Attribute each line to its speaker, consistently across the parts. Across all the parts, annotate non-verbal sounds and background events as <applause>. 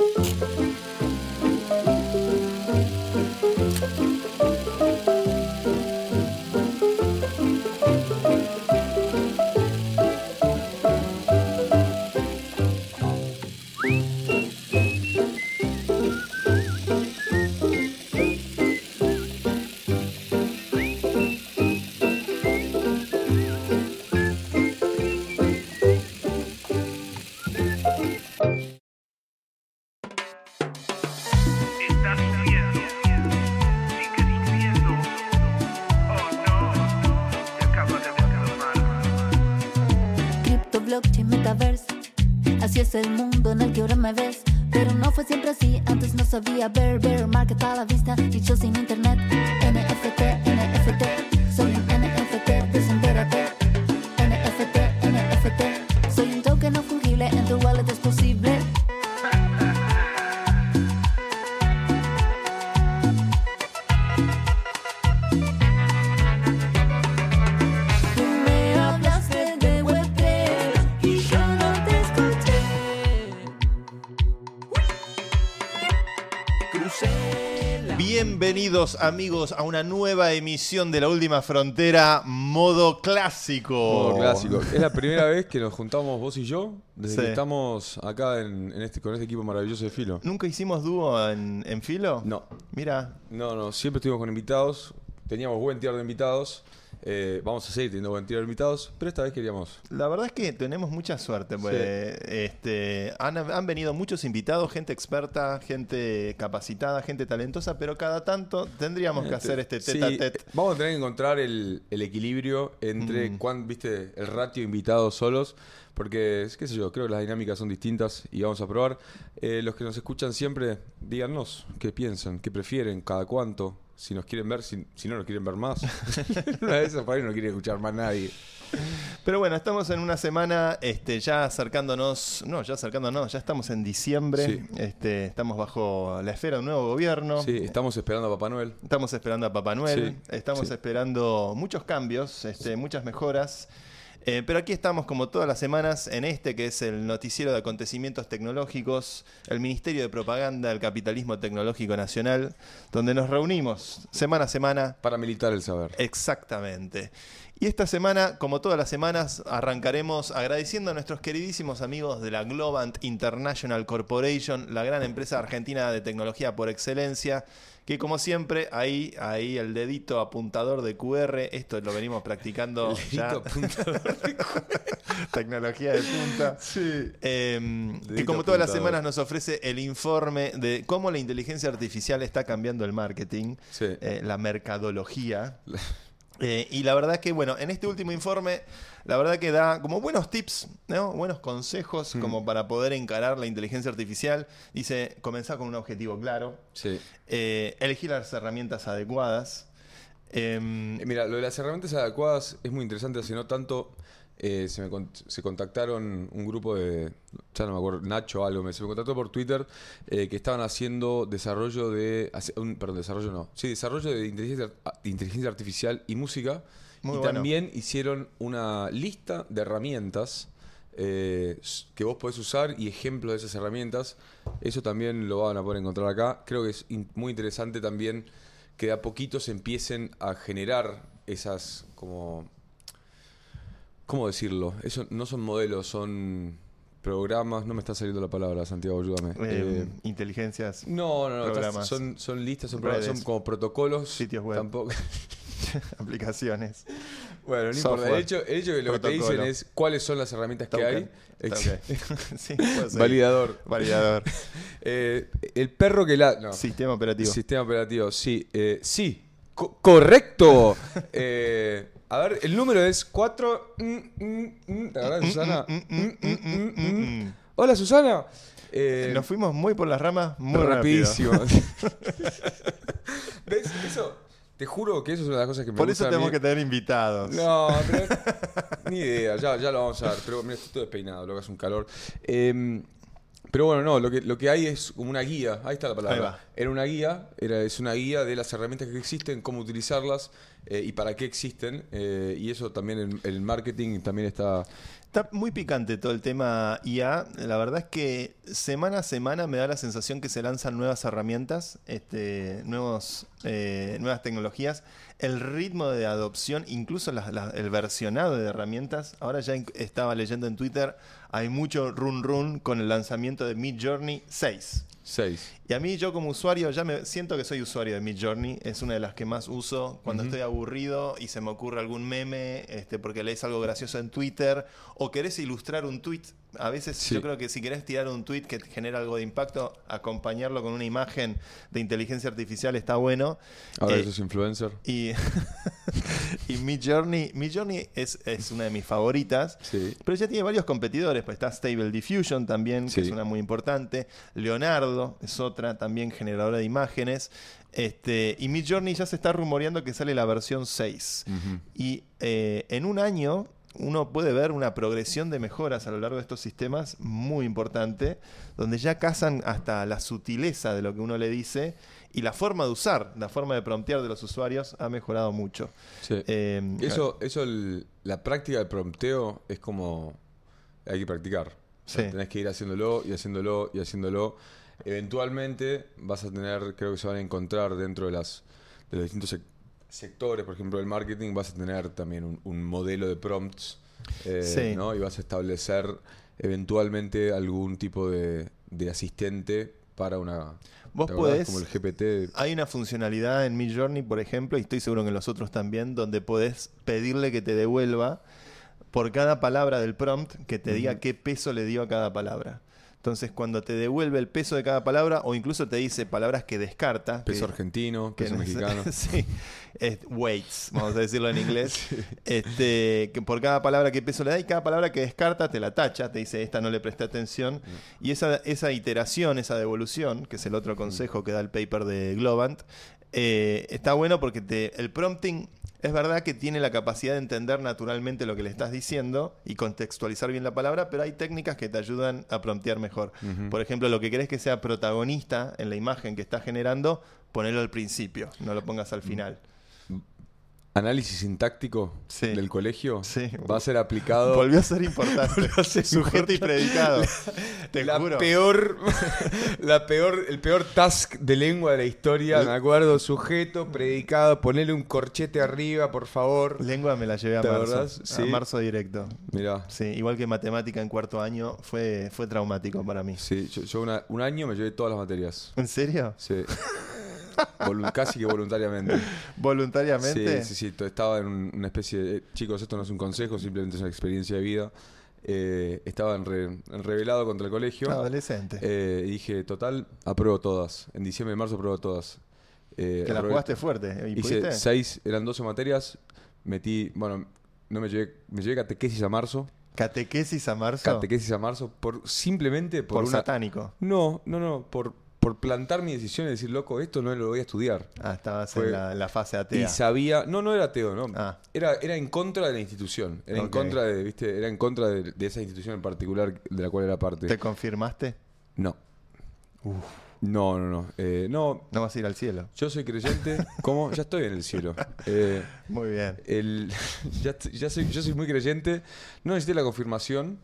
Speaker 1: Estás
Speaker 2: Bienvenidos amigos a una nueva emisión de La Última Frontera, modo clásico.
Speaker 3: Modo clásico. Es la primera vez que nos juntamos vos y yo desde
Speaker 2: Sí.
Speaker 3: que estamos acá en, en este, con este equipo maravilloso de Filo.
Speaker 2: ¿Nunca hicimos dúo en, en filo?
Speaker 3: No,
Speaker 2: Mira,
Speaker 3: no, no. Siempre estuvimos con invitados. Teníamos buen tier de invitados. Eh, vamos a seguir teniendo buen tier de invitados. Pero esta vez queríamos.
Speaker 2: la verdad es que tenemos mucha suerte. porque, este, han, han venido muchos invitados, gente experta, gente capacitada, gente talentosa, pero cada tanto tendríamos que hacer este
Speaker 3: Sí,
Speaker 2: tete a tete.
Speaker 3: Vamos a tener que encontrar el, el equilibrio entre
Speaker 2: Mm.
Speaker 3: cuán, viste, el ratio invitados solos. Porque, qué sé yo, creo que las dinámicas son distintas y vamos a probar. Eh, los que nos escuchan siempre, díganos qué piensan, qué prefieren, cada cuánto. Si nos quieren ver, si, si no nos quieren ver más. <laughs> Una de esas por ahí no quiere escuchar más nadie.
Speaker 2: Pero bueno, estamos en una semana este, ya acercándonos, no, ya acercándonos, ya estamos en diciembre,
Speaker 3: Sí.
Speaker 2: este, estamos bajo la esfera de un nuevo gobierno.
Speaker 3: Sí, estamos esperando a Papá Noel.
Speaker 2: Estamos esperando a Papá Noel,
Speaker 3: Sí,
Speaker 2: estamos
Speaker 3: sí.
Speaker 2: esperando muchos cambios, este, muchas mejoras. Eh, pero aquí estamos como todas las semanas en este que es el noticiero de acontecimientos tecnológicos, el Ministerio de Propaganda del Capitalismo Tecnológico Nacional, donde nos reunimos semana a semana
Speaker 3: Para militar el saber.
Speaker 2: Exactamente. Y esta semana, como todas las semanas, arrancaremos agradeciendo a nuestros queridísimos amigos de la Globant International Corporation, la gran empresa argentina de tecnología por excelencia, que como siempre, ahí, ahí el dedito apuntador de QR, esto lo venimos practicando <laughs> ya.
Speaker 3: Dedito apuntador <laughs>
Speaker 2: tecnología de punta.
Speaker 3: Sí.
Speaker 2: Eh, que como todas las semanas nos ofrece el informe de cómo la inteligencia artificial está cambiando el marketing,
Speaker 3: Sí.
Speaker 2: eh, la mercadología. <laughs> Eh, y la verdad que, bueno, en este último informe, la verdad que da como buenos tips, ¿no? buenos consejos
Speaker 3: Mm.
Speaker 2: como para poder encarar la inteligencia artificial. Dice, comenzar con un objetivo claro,
Speaker 3: Sí.
Speaker 2: eh, elegir las herramientas adecuadas.
Speaker 3: Eh, Mira, lo de las herramientas adecuadas es muy interesante, así no tanto. Eh, se, me se contactaron un grupo de, ya no me acuerdo, Nacho algo, me, se me contactó por Twitter eh, que estaban haciendo desarrollo de, un- perdón, desarrollo no, sí, desarrollo de inteligencia, inteligencia artificial y música.
Speaker 2: Muy
Speaker 3: y
Speaker 2: bueno.
Speaker 3: también hicieron una lista de herramientas eh, que vos podés usar y ejemplos de esas herramientas. Eso también lo van a poder encontrar acá. Creo que es in- muy interesante también que de a poquito se empiecen a generar esas como... ¿Cómo decirlo? Eso no son modelos, son programas. No me está saliendo la palabra, Santiago, ayúdame.
Speaker 2: eh,
Speaker 3: Eh,
Speaker 2: inteligencias,
Speaker 3: no, no, no.
Speaker 2: programas.
Speaker 3: Son, son listas, son, programas, son como protocolos.
Speaker 2: Sitios web.
Speaker 3: Tampoco. <laughs> <laughs>
Speaker 2: aplicaciones.
Speaker 3: Bueno, no importa.
Speaker 2: Software.
Speaker 3: El hecho, el hecho que lo que te dicen es cuáles son las herramientas que hay. <laughs>
Speaker 2: Sí.
Speaker 3: Validador.
Speaker 2: Validador.
Speaker 3: Eh, el perro que la. No.
Speaker 2: Sistema operativo.
Speaker 3: Sistema operativo, sí. sí. Co- correcto. Eh, a ver, el número es 4. ¿Te acuerdas, Susana?
Speaker 2: mm, mm, mm, mm.
Speaker 3: Hola, Susana. Eh,
Speaker 2: Nos fuimos muy por las ramas, muy rápido.
Speaker 3: rapidísimo. <laughs> ¿Ves? Eso. Te juro que eso es una de las cosas que me
Speaker 2: Por
Speaker 3: gusta
Speaker 2: eso
Speaker 3: a
Speaker 2: tenemos
Speaker 3: mí.
Speaker 2: que tener invitados.
Speaker 3: No, pero. <laughs> ni idea, ya, ya lo vamos a ver. Pero mira, estoy todo despeinado, lo que hace un calor. Eh, pero bueno, no, lo que, lo que hay es como una guía. Ahí está la palabra. Era una guía, era, es una guía de las herramientas que existen, cómo utilizarlas. eh, y para qué existen. eh, y eso también en el marketing también está...
Speaker 2: Está muy picante todo el tema IA. La verdad es que semana a semana me da la sensación que se lanzan nuevas herramientas, este, nuevos, eh, nuevas tecnologías. El ritmo de adopción, incluso el versionado de herramientas. Ahora ya estaba leyendo en Twitter, hay mucho run run con el lanzamiento de Mid Journey 6.
Speaker 3: 6.
Speaker 2: Y a mí, yo como usuario, ya me siento que soy usuario de Midjourney. Es una de las que más uso cuando estoy aburrido y se me ocurre algún meme, este, porque lees algo gracioso en Twitter o querés ilustrar un tweet. A veces
Speaker 3: Sí.
Speaker 2: yo creo que si querés tirar un tweet que te genera algo de impacto, acompañarlo con una imagen de inteligencia artificial está bueno.
Speaker 3: Ahora
Speaker 2: Eh,
Speaker 3: eso es influencer.
Speaker 2: y <laughs> y Midjourney, Midjourney es, es una de mis favoritas.
Speaker 3: Sí.
Speaker 2: Pero ya tiene varios competidores, pues está Stable Diffusion también, que
Speaker 3: Sí.
Speaker 2: es una muy importante. Leonardo es otra también generadora de imágenes. Este, y Midjourney ya se está rumoreando que sale la versión 6.
Speaker 3: Ujú.
Speaker 2: Y eh, en un año uno puede ver una progresión de mejoras a lo largo de estos sistemas muy importante, donde ya cazan hasta la sutileza de lo que uno le dice y la forma de usar, la forma de promptear de los usuarios ha mejorado mucho.
Speaker 3: Sí.
Speaker 2: Eh,
Speaker 3: Eso, eso el- la práctica del prompteo es como hay que practicar. O sea,
Speaker 2: Sí.
Speaker 3: Tenés que ir haciéndolo y haciéndolo y haciéndolo. Eventualmente vas a tener, creo que se van a encontrar dentro de las de los distintos sec- sectores, por ejemplo, del marketing, vas a tener también un, un modelo de prompts, eh,
Speaker 2: Sí.
Speaker 3: ¿no? Y vas a establecer eventualmente algún tipo de, de asistente para una.
Speaker 2: Vos podés-
Speaker 3: Como el GPT.
Speaker 2: Hay una funcionalidad en Midjourney, por ejemplo, y estoy seguro que en los otros también, donde podés pedirle que te devuelva por cada palabra del prompt que te diga qué peso le dio a cada palabra. Entonces, cuando te devuelve el peso de cada palabra, o incluso te dice palabras que descarta.
Speaker 3: Peso
Speaker 2: que-
Speaker 3: argentino, peso
Speaker 2: no-
Speaker 3: mexicano. <laughs>
Speaker 2: sí, es weights, vamos a decirlo en inglés. <laughs> este, que por cada palabra que peso le da y cada palabra que descarta te la tacha, te dice esta no le presté atención. Y esa, esa iteración, esa devolución, que es el otro consejo que da el paper de Globant, eh, está bueno porque te, el prompting es verdad que tiene la capacidad de entender naturalmente lo que le estás diciendo y contextualizar bien la palabra, pero hay técnicas que te ayudan a promptear mejor. Por ejemplo, lo que querés que sea protagonista en la imagen que estás generando, ponelo al principio, no lo pongas al final.
Speaker 3: Análisis sintáctico
Speaker 2: Sí.
Speaker 3: del colegio
Speaker 2: Sí.
Speaker 3: va a ser aplicado.
Speaker 2: Volvió a ser importante. <laughs>
Speaker 3: a ser
Speaker 2: Sujeto y predicado. Te
Speaker 3: la
Speaker 2: juro.
Speaker 3: peor, <laughs> la peor, el peor task de lengua de la historia, me acuerdo, sujeto, predicado, ponerle un corchete arriba, por favor.
Speaker 2: Lengua me la llevé a
Speaker 3: ¿Te
Speaker 2: marzo.
Speaker 3: acordás?
Speaker 2: A
Speaker 3: Sí.
Speaker 2: marzo directo.
Speaker 3: Mirá,
Speaker 2: Sí, igual que matemática en cuarto año, fue, fue traumático para mí.
Speaker 3: sí, yo, yo una- un año me llevé todas las materias.
Speaker 2: ¿En serio?
Speaker 3: Sí. <laughs> Casi que voluntariamente.
Speaker 2: ¿Voluntariamente?
Speaker 3: Sí, sí, sí. Estaba en un- una especie de. eh, Chicos, esto no es un consejo, simplemente es una experiencia de vida. Eh, estaba en, re- en revelado contra el colegio.
Speaker 2: Adolescente.
Speaker 3: Eh, y dije, total, apruebo todas. En diciembre y marzo apruebo todas. Eh,
Speaker 2: que la
Speaker 3: aprobé-
Speaker 2: jugaste fuerte. ¿Y
Speaker 3: Hice
Speaker 2: pudiste?
Speaker 3: seis, eran 12 materias. Metí, bueno, no me llevé, me llevé catequesis a marzo.
Speaker 2: Catequesis a marzo.
Speaker 3: Catequesis a marzo, por, simplemente por,
Speaker 2: por
Speaker 3: una.
Speaker 2: satánico.
Speaker 3: No, no, no, por, por plantar mi decisión y decir, loco, esto no lo voy a estudiar.
Speaker 2: Ah, estabas
Speaker 3: Fue-
Speaker 2: en la, la fase
Speaker 3: Y
Speaker 2: atea.
Speaker 3: sabía, no, no era ateo, no.
Speaker 2: Ah.
Speaker 3: Era, era en contra de la institución. Era en contra de, viste, era en contra de, de esa institución en particular de la cual era parte.
Speaker 2: ¿Te confirmaste?
Speaker 3: No. No, no, no. Eh, no,
Speaker 2: No vas a ir al cielo.
Speaker 3: yo soy creyente. ¿Cómo? Ya estoy en el cielo. Eh,
Speaker 2: Muy bien.
Speaker 3: el, <laughs> ya, ya soy, yo soy muy creyente. No necesité la confirmación.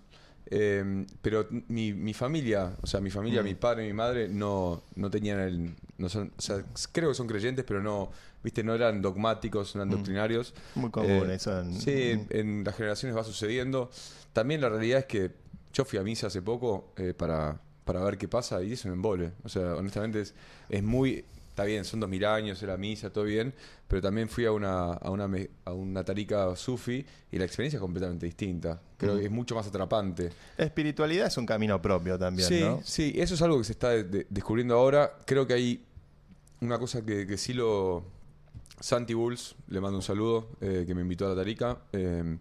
Speaker 3: Eh, pero mi, mi familia, o sea, mi familia,
Speaker 2: Mm.
Speaker 3: mi padre y mi madre no, no tenían el. No son, o sea, creo que son creyentes, pero no, viste, no eran dogmáticos, no eran doctrinarios.
Speaker 2: Mm. Muy común
Speaker 3: Eh,
Speaker 2: eso. En,
Speaker 3: Sí, en, en las generaciones va sucediendo. También la realidad es que yo fui a misa hace poco eh, para, para ver qué pasa y es un embole. O sea, honestamente es, es muy... Está bien, son dos mil años, era misa, todo bien, pero también fui a una, a una, a una tarica sufi y la experiencia es completamente distinta. Creo que es mucho más atrapante.
Speaker 2: La espiritualidad es un camino propio también,
Speaker 3: sí,
Speaker 2: ¿no?
Speaker 3: sí, eso es algo que se está de- de- descubriendo ahora. Creo que hay una cosa que, que sí lo... Santi Bulls, le mando un saludo, eh, que me invitó a la Tarica. eh,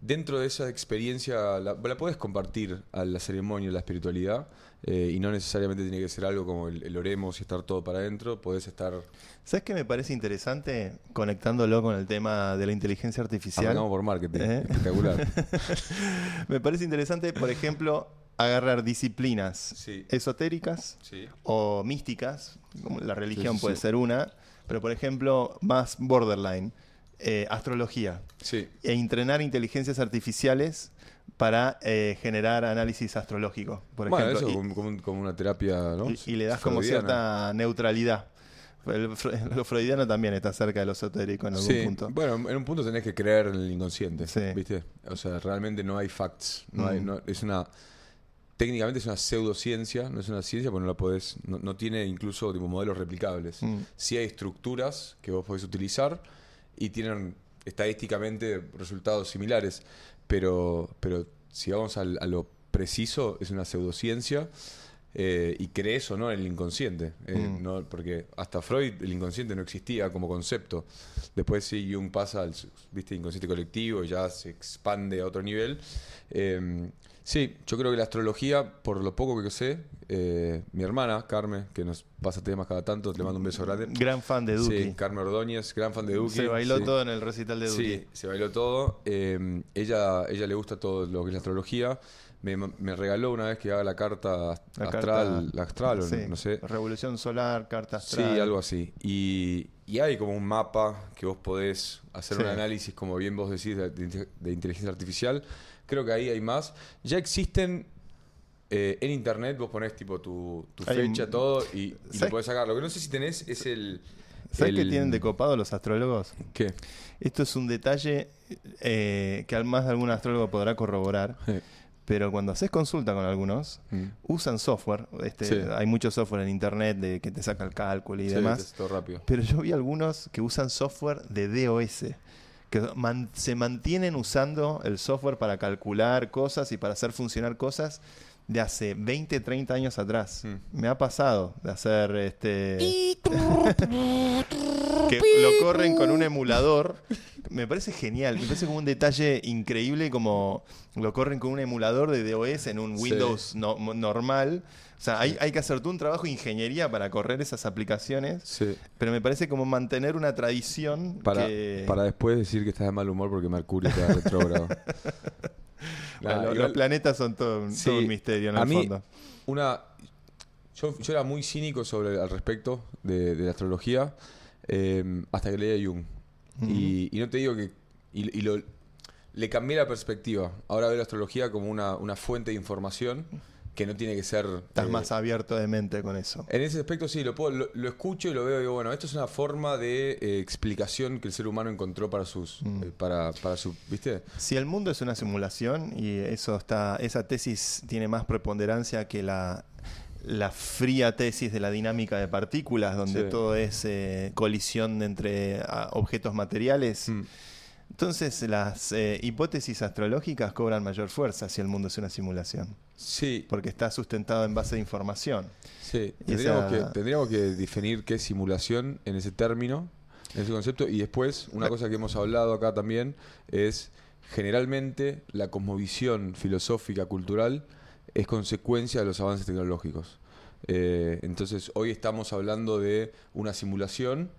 Speaker 3: dentro de esa experiencia, la, la puedes compartir a la ceremonia, a la espiritualidad, eh, y no necesariamente tiene que ser algo como el, el oremos y estar todo para adentro. Podés estar.
Speaker 2: ¿Sabes qué me parece interesante? Conectándolo con el tema de la inteligencia artificial.
Speaker 3: Arrancamos por marketing.
Speaker 2: ¿Eh?
Speaker 3: Espectacular. <laughs>
Speaker 2: Me parece interesante, por ejemplo, agarrar disciplinas
Speaker 3: Sí.
Speaker 2: esotéricas
Speaker 3: sí.
Speaker 2: o místicas, como la religión
Speaker 3: Sí,
Speaker 2: puede ser una, pero por ejemplo, más borderline. eh, astrología
Speaker 3: Sí.
Speaker 2: e entrenar inteligencias artificiales para eh, generar análisis astrológico, por
Speaker 3: Bueno,
Speaker 2: ejemplo.
Speaker 3: eso
Speaker 2: Y-
Speaker 3: como, como un- como una terapia, ¿no?
Speaker 2: y, y le das como cierta neutralidad. El lo freudiano también está cerca de lo esotérico en algún
Speaker 3: Sí,
Speaker 2: punto.
Speaker 3: bueno, en un punto tenés que creer en el inconsciente,
Speaker 2: Sí.
Speaker 3: ¿viste? O sea, realmente no hay facts, no hay,
Speaker 2: Mm.
Speaker 3: no- es una técnicamente es una pseudociencia, no es una ciencia porque no la podés, no, no tiene incluso tipo, modelos replicables.
Speaker 2: Mm.
Speaker 3: Sí hay estructuras que vos podés utilizar y tienen estadísticamente resultados similares, pero, pero si vamos al- a lo preciso, es una pseudociencia. eh, y crees o no en el inconsciente. eh,
Speaker 2: Mm.
Speaker 3: no- porque hasta Freud el inconsciente no existía como concepto. Después sí Jung pasa al ¿viste? inconsciente colectivo y ya se expande a otro nivel. Eh, sí, yo creo que la astrología, por lo poco que sé, eh, mi hermana, Carmen, que nos pasa temas cada tanto, le mando un beso grande.
Speaker 2: Gran fan de Duki.
Speaker 3: Sí, Carmen Ordóñez, gran fan de Duki.
Speaker 2: Se bailó
Speaker 3: sí.
Speaker 2: todo en el recital de Duki.
Speaker 3: Sí, se bailó todo. Eh, ella, ella le gusta todo lo que es la astrología. Me, me regaló una vez que haga la carta ast-
Speaker 2: La
Speaker 3: astral,
Speaker 2: carta-
Speaker 3: la astral, o
Speaker 2: sí,
Speaker 3: no sé.
Speaker 2: Revolución solar, carta
Speaker 3: Sí,
Speaker 2: astral.
Speaker 3: algo así. Y, y hay como un mapa que vos podés hacer
Speaker 2: Sí.
Speaker 3: un análisis, como bien vos decís, de, de- de inteligencia artificial. Creo que ahí hay más. Ya existen eh, en internet, vos ponés tipo tu, tu
Speaker 2: Hay
Speaker 3: fecha, todo, y, y lo podés sacar. Lo que no sé si tenés es el.
Speaker 2: ¿Sabes qué
Speaker 3: el-
Speaker 2: tienen de copado los astrólogos?
Speaker 3: ¿Qué?
Speaker 2: Esto es un detalle eh, que al más de algún astrólogo podrá corroborar, pero cuando haces consulta con algunos,
Speaker 3: Mm.
Speaker 2: usan software. Este,
Speaker 3: Sí.
Speaker 2: Hay mucho software en internet de que te saca el cálculo y
Speaker 3: Sí,
Speaker 2: demás.
Speaker 3: todo rápido.
Speaker 2: Pero yo vi algunos que usan software de DOS, que man- se mantienen usando el software para calcular cosas y para hacer funcionar cosas de hace 20, 30 años atrás.
Speaker 3: Mm.
Speaker 2: Me ha pasado de hacer este... <laughs> que lo corren con un emulador. Me parece genial, me parece como un detalle increíble como lo corren con un emulador de DOS en un
Speaker 3: Sí.
Speaker 2: Windows no- normal. O sea, hay, hay que hacer todo un trabajo de ingeniería para correr esas aplicaciones.
Speaker 3: Sí.
Speaker 2: Pero me parece como mantener una tradición
Speaker 3: Para,
Speaker 2: que...
Speaker 3: para después decir que estás de mal humor porque Mercurio está retrógrado. <laughs> <laughs>
Speaker 2: Bueno,
Speaker 3: Nah,
Speaker 2: los, planetas son todo, un-
Speaker 3: Sí,
Speaker 2: todo un misterio en
Speaker 3: a
Speaker 2: el
Speaker 3: mí-
Speaker 2: fondo.
Speaker 3: Una. Yo, yo era muy cínico sobre al respecto de, de la astrología eh, hasta que leí a Jung. y, y no te digo que. Y, y lo, le cambié la perspectiva. Ahora veo la astrología como una, una fuente de información que no tiene que ser.
Speaker 2: Estás
Speaker 3: eh,
Speaker 2: más abierto de mente con eso.
Speaker 3: En ese aspecto sí, lo, puedo- lo, lo escucho y lo veo y digo, bueno, esto es una forma de eh, explicación que el ser humano encontró para sus.
Speaker 2: Mm.
Speaker 3: eh, para, para su. ¿Viste?
Speaker 2: Si el mundo es una simulación y eso está, esa tesis tiene más preponderancia que la, la fría tesis de la dinámica de partículas, donde
Speaker 3: Sí.
Speaker 2: todo es colisión entre objetos materiales.
Speaker 3: Mm.
Speaker 2: Entonces las hipótesis astrológicas cobran mayor fuerza si el mundo es una simulación,
Speaker 3: Sí,
Speaker 2: porque está sustentado en base de información.
Speaker 3: Sí, tendríamos,
Speaker 2: esa-
Speaker 3: que, tendríamos que definir qué es simulación en ese término, en ese concepto. Y después, una cosa que hemos hablado acá también es generalmente la cosmovisión filosófica, cultural, es consecuencia de los avances tecnológicos. Eh, entonces, hoy estamos hablando de una simulación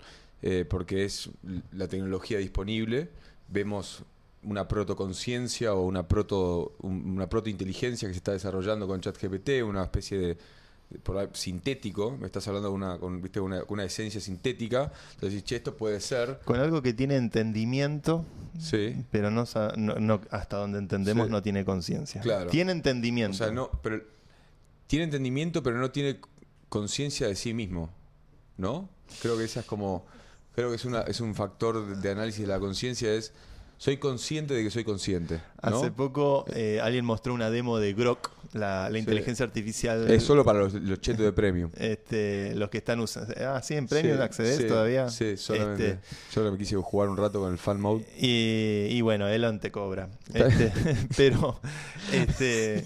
Speaker 3: eh, porque es la tecnología disponible. Vemos una protoconciencia o una proto un- una protointeligencia que se está desarrollando con ChatGPT, una especie de, de por ahí, sintético, me estás hablando de una, con, ¿viste? Una, una esencia sintética, entonces che, esto puede ser,
Speaker 2: Con algo que tiene entendimiento,
Speaker 3: sí,
Speaker 2: pero no, sa- no- no- hasta donde entendemos
Speaker 3: Sí.
Speaker 2: no tiene conciencia.
Speaker 3: Claro.
Speaker 2: Tiene
Speaker 3: o
Speaker 2: entendimiento.
Speaker 3: sea, no, pero tiene entendimiento, pero no tiene conciencia de sí mismo, ¿no? Creo que esa es como, creo que es una, es un factor de, de análisis de la conciencia, es soy consciente de que soy consciente, ¿no?
Speaker 2: Hace poco eh, alguien mostró una demo de Grok, la, la inteligencia artificial.
Speaker 3: Es solo para los, los chetos de premium.
Speaker 2: Este, los que están usando. Ah, sí, en Premium
Speaker 3: Sí,
Speaker 2: accedes
Speaker 3: sí,
Speaker 2: todavía.
Speaker 3: Sí, solamente.
Speaker 2: Este,
Speaker 3: Yo me quise jugar un rato con el fan mode.
Speaker 2: y, y bueno, Elon te cobra. Este, <laughs> pero este,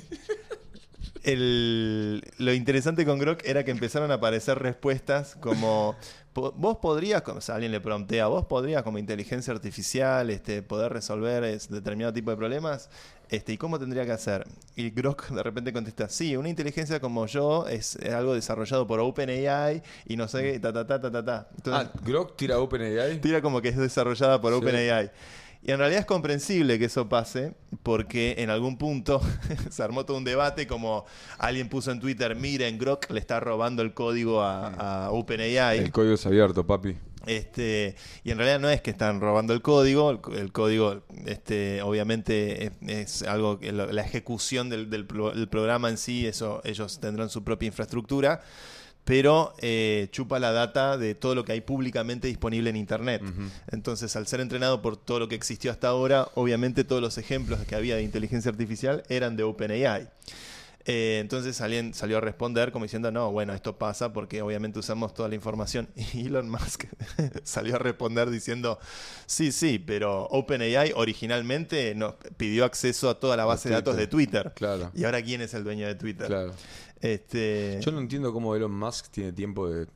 Speaker 2: el- lo interesante con Grok era que empezaron a aparecer respuestas como vos podrías, o sea, alguien le promptea, vos podrías como inteligencia artificial este, poder resolver es- determinado tipo de problemas. Este, ¿Y cómo tendría que hacer? Y Grok de repente contesta, sí, una inteligencia como yo es, es algo desarrollado por OpenAI y no sé qué, ta, ta, ta, ta, ta, ta. Entonces,
Speaker 3: ah, Grok tira OpenAI.
Speaker 2: tira como que es desarrollada por
Speaker 3: Sí.
Speaker 2: OpenAI. Y en realidad es comprensible que eso pase, porque en algún punto <laughs> se armó todo un debate, como alguien puso en Twitter, miren, Grok le está robando el código a, a OpenAI.
Speaker 3: El código es abierto, papi.
Speaker 2: Este, y en realidad no es que están robando el código, el, el código este, obviamente es, es algo que lo- la ejecución del, del pro- del programa en sí, eso ellos tendrán su propia infraestructura, pero eh, chupa la data de todo lo que hay públicamente disponible en Internet. Entonces, al ser entrenado por todo lo que existió hasta ahora, obviamente todos los ejemplos que había de inteligencia artificial eran de OpenAI. Eh, entonces alguien salió a responder como diciendo, no, bueno, esto pasa porque obviamente usamos toda la información. <laughs> Y Elon Musk <laughs> salió a responder diciendo, sí, sí, pero OpenAI originalmente nos pidió acceso a toda la base de datos de Twitter.
Speaker 3: Claro.
Speaker 2: Y ahora, ¿quién es el dueño de Twitter?
Speaker 3: Claro.
Speaker 2: Este,
Speaker 3: Yo no entiendo cómo Elon Musk tiene tiempo de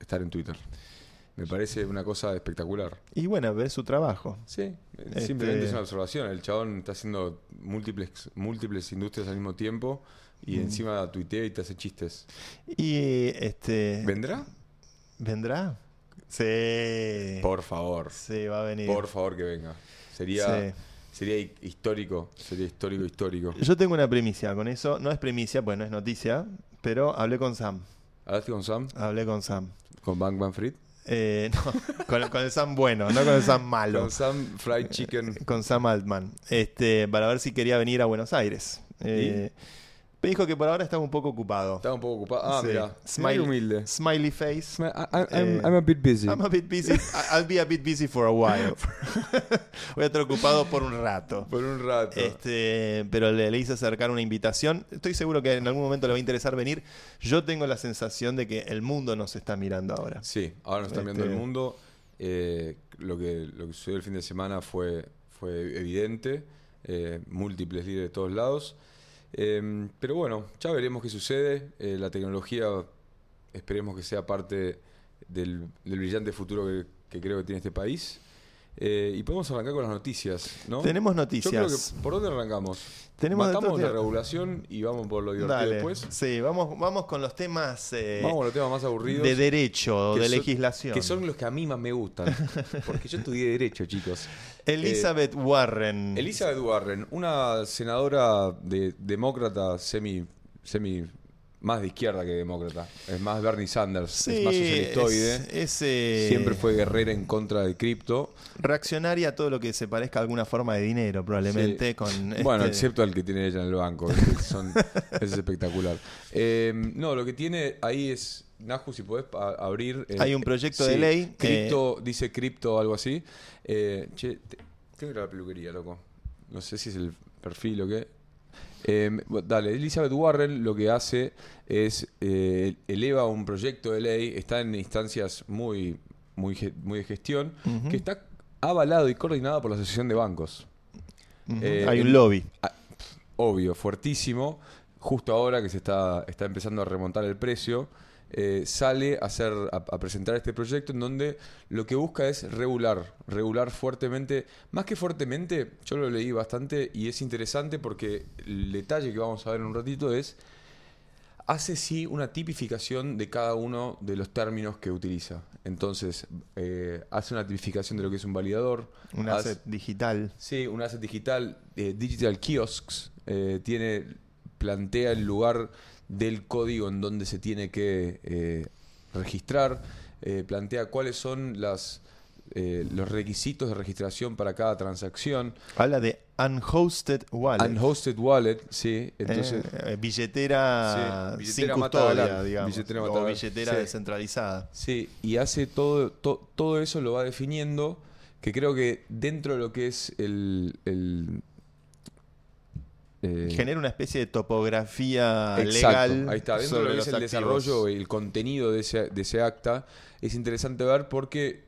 Speaker 3: estar en Twitter. Me parece una cosa espectacular.
Speaker 2: Y bueno, ver su trabajo.
Speaker 3: Sí,
Speaker 2: Este-
Speaker 3: simplemente es una observación. El chabón está haciendo múltiples, múltiples industrias al mismo tiempo y
Speaker 2: Mm.
Speaker 3: encima tuitea y te hace chistes.
Speaker 2: Y este...
Speaker 3: ¿Vendrá?
Speaker 2: ¿Vendrá? Sí.
Speaker 3: Por favor.
Speaker 2: Sí, va a venir.
Speaker 3: Por favor que venga. Sería,
Speaker 2: Sí.
Speaker 3: sería hi- histórico. Sería histórico, histórico.
Speaker 2: Yo tengo una primicia con eso. No es primicia, pues no es noticia, pero hablé con Sam.
Speaker 3: ¿Hablaste con Sam?
Speaker 2: Hablé con Sam.
Speaker 3: ¿Con Bang Bang Fried?
Speaker 2: Eh, no, <laughs> con, con el Sam bueno, no con el Sam malo.
Speaker 3: Con Sam Fried Chicken.
Speaker 2: Con Sam Altman. Este, para ver si quería venir a Buenos Aires. Eh, me dijo que por ahora estaba un poco ocupado.
Speaker 3: Estaba un poco ocupado. Ah,
Speaker 2: Sí.
Speaker 3: mira.
Speaker 2: Smiley,
Speaker 3: humilde.
Speaker 2: Smiley face.
Speaker 3: I- I- I'm,
Speaker 2: Eh,
Speaker 3: I'm a bit busy.
Speaker 2: I'm a bit busy. I- I'll be a bit busy for a while. <laughs> Voy a estar ocupado por un rato.
Speaker 3: Por un rato.
Speaker 2: Este, pero le, le hice acercar una invitación. Estoy seguro que en algún momento le va a interesar venir. Yo tengo la sensación de que el mundo nos está mirando ahora.
Speaker 3: Sí, ahora nos está mirando
Speaker 2: Este-
Speaker 3: el mundo. Eh, lo, que, lo que sucedió el fin de semana fue, fue evidente. eh, múltiples líderes de todos lados. Eh, pero bueno, ya veremos qué sucede. Eh, la tecnología esperemos que sea parte del, del brillante futuro que, que creo que tiene este país. Eh, y podemos arrancar con las noticias, ¿no?
Speaker 2: Tenemos
Speaker 3: Yo creo
Speaker 2: noticias.
Speaker 3: que, ¿por dónde arrancamos?
Speaker 2: Tenemos
Speaker 3: Matamos la regulación y vamos por lo divertido
Speaker 2: Dale.
Speaker 3: después.
Speaker 2: Sí, vamos, vamos con los temas eh,
Speaker 3: Vamos a los temas más aburridos.
Speaker 2: de derecho, de
Speaker 3: son-
Speaker 2: legislación.
Speaker 3: Que son los que a mí más me gustan. <laughs> Porque yo estudié Derecho, chicos.
Speaker 2: Elizabeth Warren.
Speaker 3: Elizabeth Warren, una senadora de, demócrata semi, semi más de izquierda que demócrata. Es más Bernie Sanders,
Speaker 2: Sí,
Speaker 3: es más socialistoide.
Speaker 2: es- es, eh,
Speaker 3: Siempre fue guerrera en contra de cripto.
Speaker 2: reaccionaria a todo lo que se parezca a alguna forma de dinero, probablemente.
Speaker 3: Sí.
Speaker 2: Con
Speaker 3: Bueno,
Speaker 2: este-
Speaker 3: excepto al que tiene ella en el banco. son- <laughs> es espectacular. Eh, no, lo que tiene ahí es. Naju, si podés abrir. eh,
Speaker 2: Hay un proyecto de ley,
Speaker 3: Cripto, dice cripto o algo así. Eh, che, te- tengo que ir a la peluquería, loco. No sé si es el perfil o qué. Eh, bueno, dale, Elizabeth Warren lo que hace es eh, eleva un proyecto de ley, está en instancias muy, muy, de gestión, que está avalado y coordinado por la Asociación de Bancos. Eh,
Speaker 2: Hay un lobby.
Speaker 3: Ah, obvio, fuertísimo. Justo ahora que se está, está empezando a remontar el precio, eh, sale a, hacer, a, a presentar este proyecto en donde lo que busca es regular, regular fuertemente. Más que fuertemente, yo lo leí bastante y es interesante porque el detalle que vamos a ver en un ratito es, hace sí una tipificación de cada uno de los términos que utiliza. Entonces, eh, hace una tipificación de lo que es un validador.
Speaker 2: Un
Speaker 3: hace-
Speaker 2: asset digital.
Speaker 3: Sí, un asset digital, eh, Digital Kiosks, tiene, plantea el lugar del código en donde se tiene que eh, registrar, eh, plantea cuáles son las, eh, los requisitos de registración para cada transacción.
Speaker 2: Habla de unhosted wallet.
Speaker 3: Unhosted wallet, sí, entonces...
Speaker 2: Eh, billetera,
Speaker 3: Sí,
Speaker 2: sin
Speaker 3: billetera mata
Speaker 2: custodia, digamos.
Speaker 3: billetera
Speaker 2: o billetera
Speaker 3: Sí.
Speaker 2: descentralizada.
Speaker 3: Sí, y hace todo, to- todo eso lo va definiendo, que creo que dentro de lo que es el... el eh,
Speaker 2: Genera una especie de topografía
Speaker 3: Exacto,
Speaker 2: legal.
Speaker 3: ahí está. Dentro de lo que es el
Speaker 2: activos.
Speaker 3: desarrollo y el contenido de ese, de ese acta, es interesante ver porque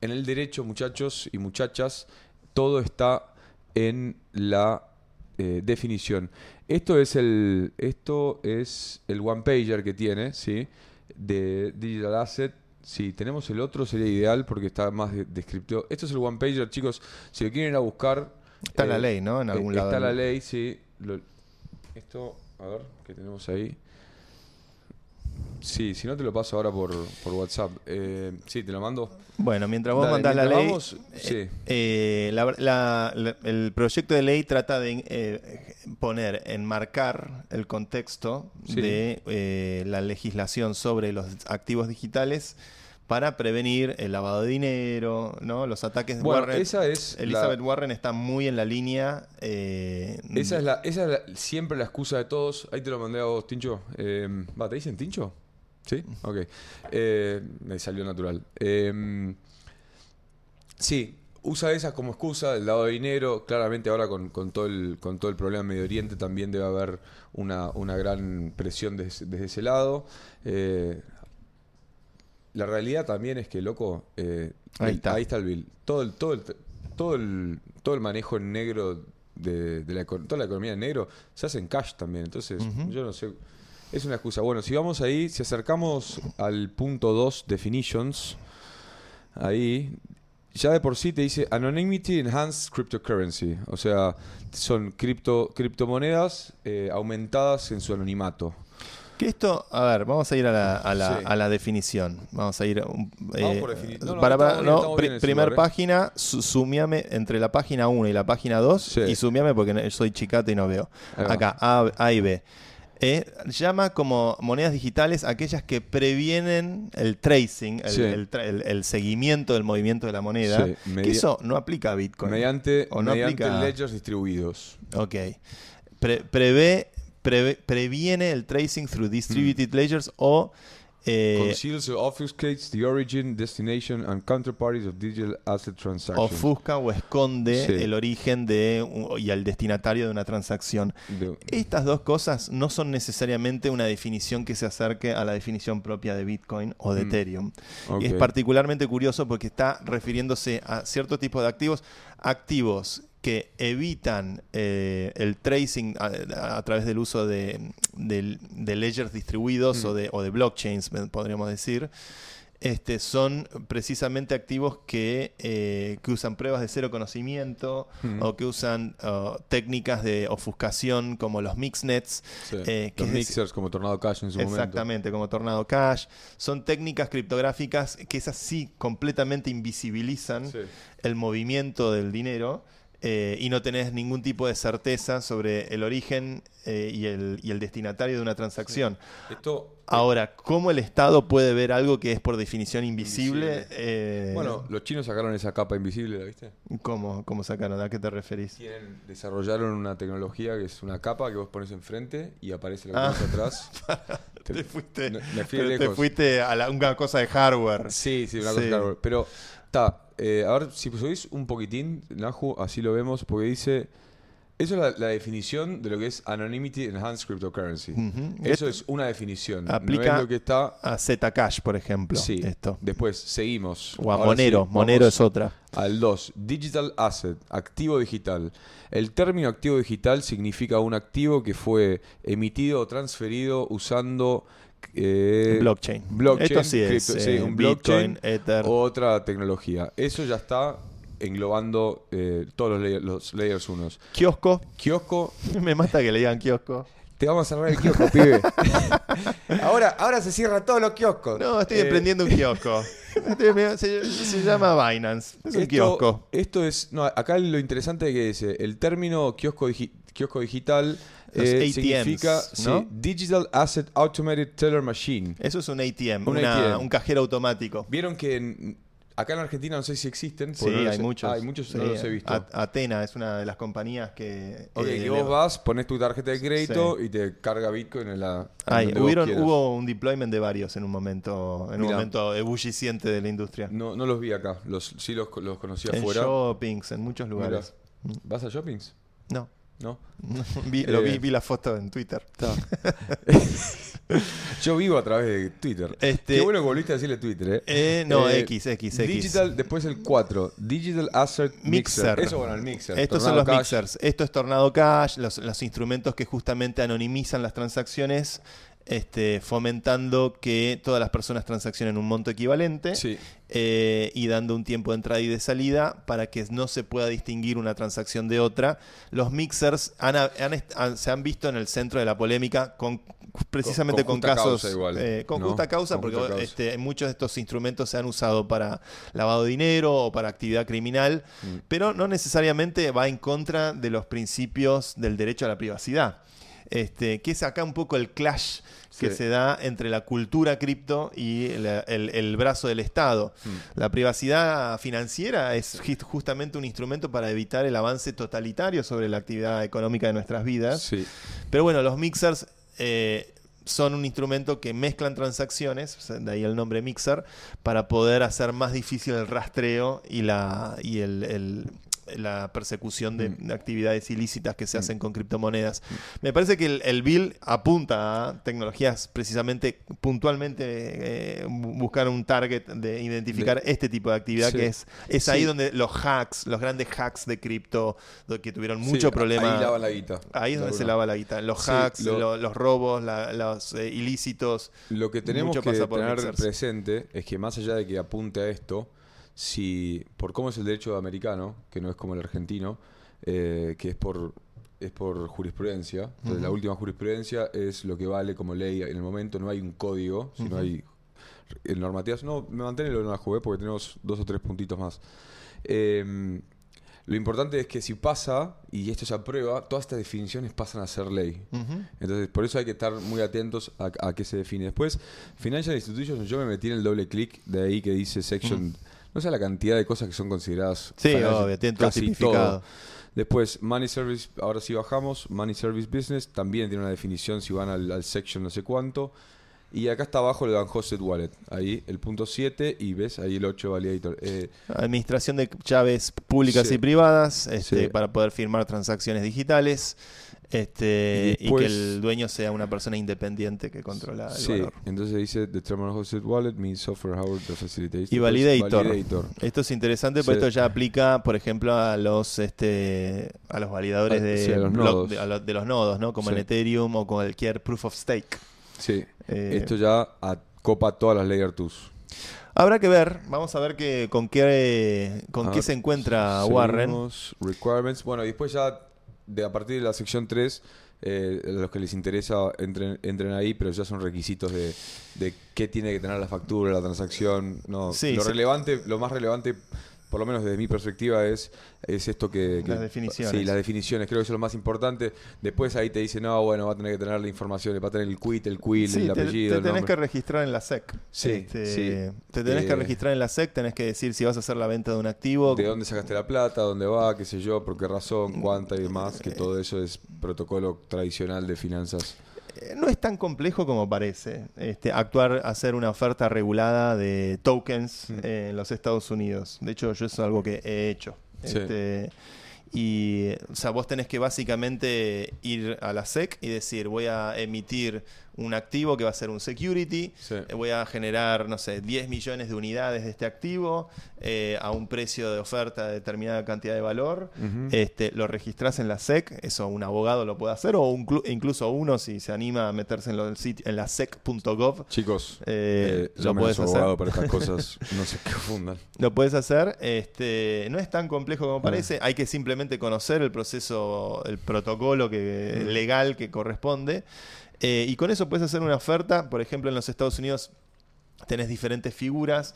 Speaker 3: en el derecho, muchachos y muchachas, todo está en la eh, definición. Esto es el esto es el one pager que tiene, ¿sí? De Digital Asset. Si tenemos el otro sería ideal porque está más de- descriptivo. Esto es el one pager, chicos. Si lo quieren ir a buscar,
Speaker 2: Está en la
Speaker 3: eh,
Speaker 2: ley, ¿no? En
Speaker 3: eh,
Speaker 2: algún lado.
Speaker 3: Está la ley, sí. Lo- esto, a ver, ¿qué tenemos ahí? Sí, si no te lo paso ahora por, por WhatsApp. Eh, sí, te lo mando.
Speaker 2: Bueno, mientras vos
Speaker 3: Dale,
Speaker 2: mandás la ley,
Speaker 3: vamos, sí.
Speaker 2: eh, eh, la- la- la- el proyecto de ley trata de eh, poner, enmarcar el contexto
Speaker 3: Sí.
Speaker 2: de eh, la legislación sobre los activos digitales para prevenir el lavado de dinero, ¿no? Los ataques de
Speaker 3: Bueno,
Speaker 2: Warren.
Speaker 3: esa es la-
Speaker 2: Elizabeth Warren está muy en la línea. eh,
Speaker 3: Esa es, la, esa es la- siempre la excusa de todos. Ahí te lo mandé a vos, Tincho. Eh, va, ¿te dicen Tincho? ¿Sí? Ok. Eh, me salió natural. Eh, sí, usa esa como excusa, el lado de dinero. Claramente ahora con, con todo, el, con todo el problema en Medio Oriente también debe haber una, una gran presión des- desde ese lado. Eh, la realidad también es que, loco, eh,
Speaker 2: Ahí
Speaker 3: el-
Speaker 2: está.
Speaker 3: ahí está el bill. Todo el, todo el, todo el, todo el manejo en negro de, de la, toda la economía en negro se hace en cash también. Entonces, yo no sé. Es una excusa. Bueno, si vamos ahí, si acercamos al punto 2, definitions, ahí, ya de por sí te dice Anonymity Enhanced Cryptocurrency. O sea, son cripto, criptomonedas eh, aumentadas en su anonimato.
Speaker 2: Que esto, a ver, vamos a ir a la, a la,
Speaker 3: Sí.
Speaker 2: a la definición. Vamos a ir.
Speaker 3: Vamos
Speaker 2: eh,
Speaker 3: por defini- no, no,
Speaker 2: para, para-
Speaker 3: bien, bien
Speaker 2: primer
Speaker 3: lugar, ¿eh?
Speaker 2: página, sumiame entre la página 1 y la página 2
Speaker 3: Sí.
Speaker 2: y sumiame porque soy chicata y no veo. Acá, A, A y B. Eh, llama como monedas digitales aquellas que previenen el tracing, el,
Speaker 3: Sí.
Speaker 2: el tra- el- el seguimiento del movimiento de la moneda. Que eso no aplica a Bitcoin.
Speaker 3: Mediante,
Speaker 2: O no
Speaker 3: mediante
Speaker 2: aplica-
Speaker 3: ledgers distribuidos.
Speaker 2: Ok. Pre- prevé, previene el tracing through distributed ledgers o eh,
Speaker 3: Conceals or obfuscates the origin, destination and counterparties of digital asset transactions.
Speaker 2: ofusca o esconde
Speaker 3: Sí.
Speaker 2: el origen de y al destinatario de una transacción.
Speaker 3: De-
Speaker 2: Estas dos cosas no son necesariamente una definición que se acerque a la definición propia de Bitcoin o de
Speaker 3: Mm.
Speaker 2: Ethereum.
Speaker 3: Ok.
Speaker 2: Y es particularmente curioso porque está refiriéndose a cierto tipo de activos, activos que evitan eh, el tracing a, a través del uso de, de- de ledgers distribuidos
Speaker 3: Mm.
Speaker 2: o, de, o de blockchains, podríamos decir. Este, son precisamente activos que, eh, que usan pruebas de cero conocimiento
Speaker 3: Mm.
Speaker 2: o que usan uh, técnicas de ofuscación como los mixnets.
Speaker 3: Sí.
Speaker 2: eh, que
Speaker 3: Los
Speaker 2: es-
Speaker 3: mixers como Tornado Cash en su momento.
Speaker 2: Exactamente, como Tornado Cash. Son técnicas criptográficas que esas sí completamente invisibilizan
Speaker 3: Sí.
Speaker 2: el movimiento del dinero eh, y no tenés ningún tipo de certeza sobre el origen eh, y, el, y el destinatario de una transacción.
Speaker 3: Esto,
Speaker 2: Ahora, ¿cómo el Estado puede ver algo que es por definición invisible?
Speaker 3: Invisible.
Speaker 2: Eh,
Speaker 3: bueno, los chinos sacaron esa capa invisible, ¿la viste?
Speaker 2: ¿cómo, ¿Cómo sacaron? ¿A qué te referís?
Speaker 3: Tienen, desarrollaron una tecnología que es una capa que vos pones enfrente y aparece la
Speaker 2: Ah.
Speaker 3: cosa atrás. <laughs> Te-
Speaker 2: Te fuiste,
Speaker 3: me- me fui
Speaker 2: pero te
Speaker 3: lejos.
Speaker 2: fuiste a la- una cosa de hardware.
Speaker 3: Sí, sí, una
Speaker 2: Sí.
Speaker 3: cosa hardware. Pero, está, eh, a ver, si subís un poquitín, Naju, así lo vemos, porque dice... Eso es la, la definición de lo que es Anonymity Enhanced Cryptocurrency. Eso es una definición. no
Speaker 2: Aplica
Speaker 3: es lo que está...
Speaker 2: A Zcash, por ejemplo.
Speaker 3: Sí.
Speaker 2: Esto.
Speaker 3: Después, seguimos.
Speaker 2: O a
Speaker 3: Ahora
Speaker 2: Monero.
Speaker 3: sí,
Speaker 2: Monero es otra.
Speaker 3: Al 2, Digital Asset, activo digital. El término activo digital significa un activo que fue emitido o transferido usando eh,
Speaker 2: blockchain.
Speaker 3: blockchain,
Speaker 2: Esto sí es.
Speaker 3: cripto- sí,
Speaker 2: eh, Bitcoin, Ether.
Speaker 3: otra tecnología. Eso ya está englobando eh, todos los, layer- los layers unos.
Speaker 2: Kiosco.
Speaker 3: Kiosco, <laughs>
Speaker 2: Me mata que le digan kiosco.
Speaker 3: te vamos a cerrar el kiosco, pibe. <laughs> ahora, ahora se cierra todos los kioscos.
Speaker 2: No, estoy emprendiendo un kiosco. <laughs> Se, se llama Binance. Es un
Speaker 3: esto,
Speaker 2: kiosco.
Speaker 3: Esto es. No, acá lo interesante es que dice: el término kiosco, digi- kiosco digital
Speaker 2: Los
Speaker 3: eh,
Speaker 2: ATMs,
Speaker 3: significa
Speaker 2: ¿no?
Speaker 3: sí, Digital Asset Automated Teller Machine.
Speaker 2: Eso es un ATM,
Speaker 3: Un
Speaker 2: una-
Speaker 3: ATM.
Speaker 2: un cajero automático.
Speaker 3: Vieron que en- acá en Argentina no sé si existen.
Speaker 2: Sí,
Speaker 3: no
Speaker 2: hay muchos.
Speaker 3: ah, hay muchos, no los he visto.
Speaker 2: A- Atena es una de las compañías que.
Speaker 3: Ok,
Speaker 2: eh, le-
Speaker 3: vos vas, pones tu tarjeta de crédito y te carga Bitcoin en la. en
Speaker 2: hubieron- hubo un deployment de varios en un momento, en un momento ebulliciente de la industria.
Speaker 3: No, no los vi acá, los, sí los, los conocí
Speaker 2: en
Speaker 3: afuera.
Speaker 2: shoppings, en muchos lugares.
Speaker 3: ¿Vas a shoppings?
Speaker 2: No.
Speaker 3: No. <laughs>
Speaker 2: Vi- lo vi,
Speaker 3: Eh.
Speaker 2: vi la foto en Twitter. <laughs>
Speaker 3: Yo vivo a través de Twitter.
Speaker 2: Este-
Speaker 3: Qué bueno que volviste a decirle Twitter, ¿eh?
Speaker 2: Eh, no,
Speaker 3: Eh,
Speaker 2: X, X, X.
Speaker 3: Digital, después el 4. Digital Asset Mixer.
Speaker 2: Mixer.
Speaker 3: Eso, bueno, el Mixer.
Speaker 2: Estos son los
Speaker 3: Cash.
Speaker 2: mixers. Esto es Tornado Cash, los, los instrumentos que justamente anonimizan las transacciones, este, fomentando que todas las personas transaccionen un monto equivalente
Speaker 3: Sí.
Speaker 2: eh, y dando un tiempo de entrada y de salida para que no se pueda distinguir una transacción de otra. Los mixers han- han est- han- se han visto en el centro de la polémica con precisamente
Speaker 3: Con-
Speaker 2: casos
Speaker 3: causa igual,
Speaker 2: eh, con
Speaker 3: ¿no?
Speaker 2: justa causa
Speaker 3: Con
Speaker 2: porque
Speaker 3: justa causa.
Speaker 2: este, muchos de estos instrumentos se han usado para lavado de dinero o para actividad criminal
Speaker 3: Mm.
Speaker 2: pero no necesariamente va en contra de los principios del derecho a la privacidad. Este, que es acá un poco el clash que
Speaker 3: Sí.
Speaker 2: se da entre la cultura cripto y la- el, el brazo del Estado.
Speaker 3: Mm.
Speaker 2: La privacidad financiera es ju- justamente un instrumento para evitar el avance totalitario sobre la actividad económica de nuestras vidas.
Speaker 3: Sí.
Speaker 2: Pero bueno, los mixers eh, son un instrumento que mezclan transacciones, de ahí el nombre mixer, para poder hacer más difícil el rastreo y la, y el, el- la persecución de,
Speaker 3: Mm.
Speaker 2: de actividades ilícitas que se hacen con criptomonedas. Me parece que el, el bill apunta a tecnologías precisamente puntualmente eh, bu- buscar un target de identificar este tipo de actividad
Speaker 3: Sí.
Speaker 2: que es, es ahí
Speaker 3: Sí.
Speaker 2: donde los hacks, los grandes hacks de cripto, que tuvieron mucho
Speaker 3: Sí,
Speaker 2: problema.
Speaker 3: Ahí lavan la guita.
Speaker 2: Ahí es donde se lava la guita. Los hacks,
Speaker 3: lo-
Speaker 2: lo- los robos, la- los eh, ilícitos.
Speaker 3: Lo que tenemos que tener presente es que más allá de que apunte a esto, si por cómo es el derecho americano, que no es como el argentino, eh, que es por es por jurisprudencia. Entonces, la última jurisprudencia es lo que vale como ley. En el momento no hay un código, sino hay eh, normativas. No, me manténlo en la jugué porque tenemos dos o tres puntitos más. Eh, lo importante es que si pasa y esto se aprueba, todas estas definiciones pasan a ser ley. Entonces, por eso hay que estar muy atentos a, a qué se define. Después, Financial Institutions, yo me metí en el doble clic de ahí que dice section. No sé la cantidad de cosas que son consideradas.
Speaker 2: Sí, obvio, tienen todo tipificado.
Speaker 3: Después, Money Service, ahora sí bajamos. Money Service Business también tiene una definición si van al, al section no sé cuánto. Y acá está abajo el Unhosted Wallet. Ahí el punto 7 y ves ahí el 8 Validator. Eh,
Speaker 2: Administración de llaves públicas
Speaker 3: Sí.
Speaker 2: y privadas este,
Speaker 3: Sí.
Speaker 2: para poder firmar transacciones digitales. Este, y, que el dueño sea una persona independiente que controla el
Speaker 3: sí,
Speaker 2: valor.
Speaker 3: entonces dice The Terminal Hosted Wallet means software hardware that facilitates.
Speaker 2: Y validator.
Speaker 3: validator.
Speaker 2: Esto es interesante porque
Speaker 3: Sí.
Speaker 2: esto ya aplica, por ejemplo, a los este a los validadores
Speaker 3: Ah,
Speaker 2: de,
Speaker 3: sí, a los
Speaker 2: block-
Speaker 3: nodos.
Speaker 2: de, a lo- de los nodos, ¿no? Como en Ethereum o cualquier proof of stake.
Speaker 3: Sí.
Speaker 2: Eh,
Speaker 3: Esto ya acopa todas las Layer 2.
Speaker 2: Habrá que ver, vamos a ver que, con qué con qué
Speaker 3: ver,
Speaker 2: se encuentra Warren.
Speaker 3: Requirements. Bueno, y después ya, de, a partir de la sección 3, eh, a los que les interesa entren, entren ahí, pero ya son requisitos de, de qué tiene que tener la factura, la transacción. No,
Speaker 2: Sí,
Speaker 3: lo
Speaker 2: sí.
Speaker 3: relevante, lo más relevante, por lo menos desde mi perspectiva, es, es esto que, que-
Speaker 2: Las definiciones.
Speaker 3: Sí, las definiciones, creo que eso es lo más importante. Después ahí te dicen, no, bueno, va a tener que tener la información, va a tener el quit, el quill,
Speaker 2: Sí,
Speaker 3: el
Speaker 2: te,
Speaker 3: apellido.
Speaker 2: te
Speaker 3: el
Speaker 2: tenés
Speaker 3: nombre.
Speaker 2: que registrar en la SEC.
Speaker 3: Sí,
Speaker 2: Este,
Speaker 3: sí.
Speaker 2: Te tenés que
Speaker 3: Eh,
Speaker 2: registrar en la SEC, tenés que decir si vas a hacer la venta de un activo.
Speaker 3: de dónde sacaste la plata, dónde va, qué sé yo, por qué razón, cuánta y demás, que todo eso es protocolo tradicional de finanzas.
Speaker 2: Eh, No es tan complejo como parece. Este, actuar, hacer una oferta regulada de tokens
Speaker 3: Mm.
Speaker 2: eh, en los Estados Unidos. De hecho, yo eso es algo que he hecho.
Speaker 3: Sí.
Speaker 2: Este, y, o sea, vos tenés que básicamente ir a la SEC y decir, voy a emitir un activo que va a ser un security,
Speaker 3: Sí.
Speaker 2: eh, voy a generar, no sé, 10 millones de unidades de este activo eh, a un precio de oferta de determinada cantidad de valor. Este, lo registras en la SEC, eso un abogado lo puede hacer, o un clu- incluso uno si se anima a meterse en, lo del sitio, en la sec.gov,
Speaker 3: Chicos,
Speaker 2: eh, lo puedes hacer.
Speaker 3: abogado para estas <laughs> cosas, no se confundan.
Speaker 2: Lo puedes hacer, este, no es tan complejo
Speaker 3: Ah.
Speaker 2: como parece, hay que simplemente conocer el proceso, el protocolo que, legal que corresponde, eh, y con eso puedes hacer una oferta, por ejemplo en los Estados Unidos tenés diferentes figuras,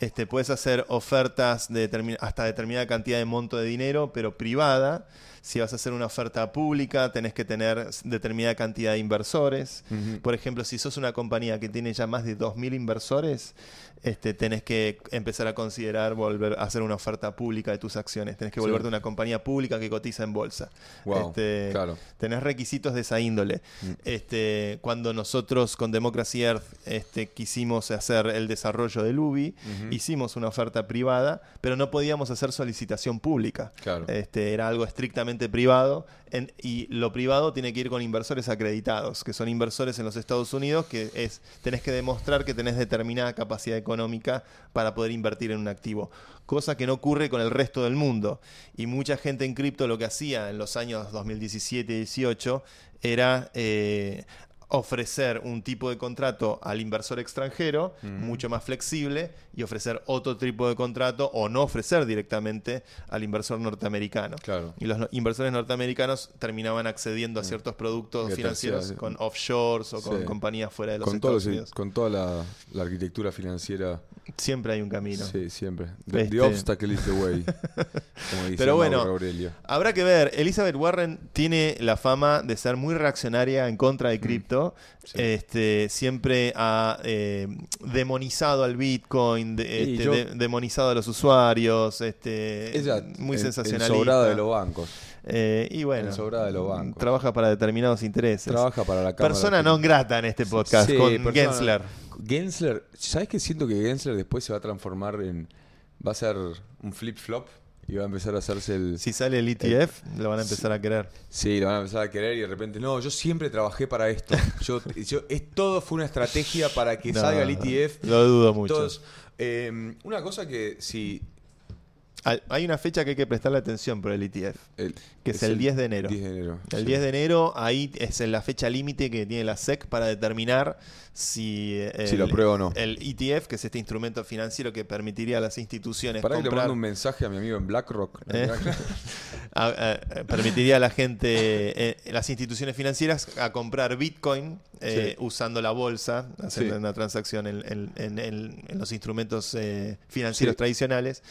Speaker 2: este, puedes hacer ofertas de determin- hasta determinada cantidad de monto de dinero, pero privada. Si vas a hacer una oferta pública, tenés que tener determinada cantidad de inversores. Por ejemplo, si sos una compañía que tiene ya más de 2.000 inversores, este, tenés que empezar a considerar volver a hacer una oferta pública de tus acciones. Tenés que
Speaker 3: Sí.
Speaker 2: volverte una compañía pública que cotiza en bolsa.
Speaker 3: Wow,
Speaker 2: Este,
Speaker 3: claro.
Speaker 2: Tenés requisitos de esa índole.
Speaker 3: Mm.
Speaker 2: Este, cuando nosotros con Democracy Earth este, quisimos hacer el desarrollo del UBI, hicimos una oferta privada, pero no podíamos hacer solicitación pública.
Speaker 3: Claro.
Speaker 2: Este, era algo estrictamente privado en- y lo privado tiene que ir con inversores acreditados, que son inversores en los Estados Unidos, que es tenés que demostrar que tenés determinada capacidad económica para poder invertir en un activo, cosa que no ocurre con el resto del mundo. Y mucha gente en cripto lo que hacía en los años 2017 y 18 era eh, ofrecer un tipo de contrato al inversor extranjero mucho más flexible y ofrecer otro tipo de contrato o no ofrecer directamente al inversor norteamericano.
Speaker 3: Claro.
Speaker 2: Y los no- inversores norteamericanos terminaban accediendo a ciertos productos financieros con offshores o con
Speaker 3: Sí.
Speaker 2: compañías fuera de los
Speaker 3: Con,
Speaker 2: Estados Unidos.
Speaker 3: con toda la, la arquitectura financiera.
Speaker 2: Siempre hay un camino.
Speaker 3: Sí, siempre. The,
Speaker 2: Este-
Speaker 3: the obstacle is the way. Como dice
Speaker 2: Pero bueno,
Speaker 3: Aurelio.
Speaker 2: Habrá que ver, Elizabeth Warren tiene la fama de ser muy reaccionaria en contra de cripto.
Speaker 3: Mm. sí.
Speaker 2: Este, siempre ha eh, demonizado al Bitcoin, de- este,
Speaker 3: yo-
Speaker 2: de- demonizado a los usuarios, este,
Speaker 3: Ella,
Speaker 2: muy
Speaker 3: en-
Speaker 2: sensacionalista.
Speaker 3: ensobrada de los bancos.
Speaker 2: Eh, y bueno,
Speaker 3: de los bancos.
Speaker 2: trabaja para determinados intereses.
Speaker 3: Trabaja para la Cámara.
Speaker 2: Persona no grata en este podcast
Speaker 3: Sí,
Speaker 2: con
Speaker 3: persona-
Speaker 2: Gensler.
Speaker 3: Gensler, ¿sabes qué siento que Gensler después se va a transformar en. Va a ser un flip-flop y va a empezar a hacerse el.
Speaker 2: Si sale el ETF, lo van a empezar a querer.
Speaker 3: Sí, lo van a empezar a querer y de repente, no, yo siempre trabajé para esto. Yo, yo, es, todo fue una estrategia para que <laughs>
Speaker 2: No,
Speaker 3: salga el ETF.
Speaker 2: Lo dudo mucho.
Speaker 3: Todos, eh, una cosa que si.
Speaker 2: Hay- una fecha que hay que prestarle atención por el ETF.
Speaker 3: el-
Speaker 2: Que es el 10 de enero.
Speaker 3: 10 de enero.
Speaker 2: El
Speaker 3: sí.
Speaker 2: 10 de enero, ahí es la fecha límite que tiene la SEC para determinar si, eh,
Speaker 3: Si lo
Speaker 2: el-
Speaker 3: aprueba o no.
Speaker 2: El ETF, que es este instrumento financiero que permitiría a las instituciones
Speaker 3: Para que le
Speaker 2: comprar,
Speaker 3: mando un mensaje a mi amigo en BlackRock. <laughs>
Speaker 2: ¿Eh? a- a- permitiría a la gente, eh, las instituciones financieras, a comprar Bitcoin eh,
Speaker 3: Sí.
Speaker 2: usando la bolsa, haciendo
Speaker 3: Sí.
Speaker 2: una transacción en, en- en- en- en los instrumentos eh, financieros tradicionales.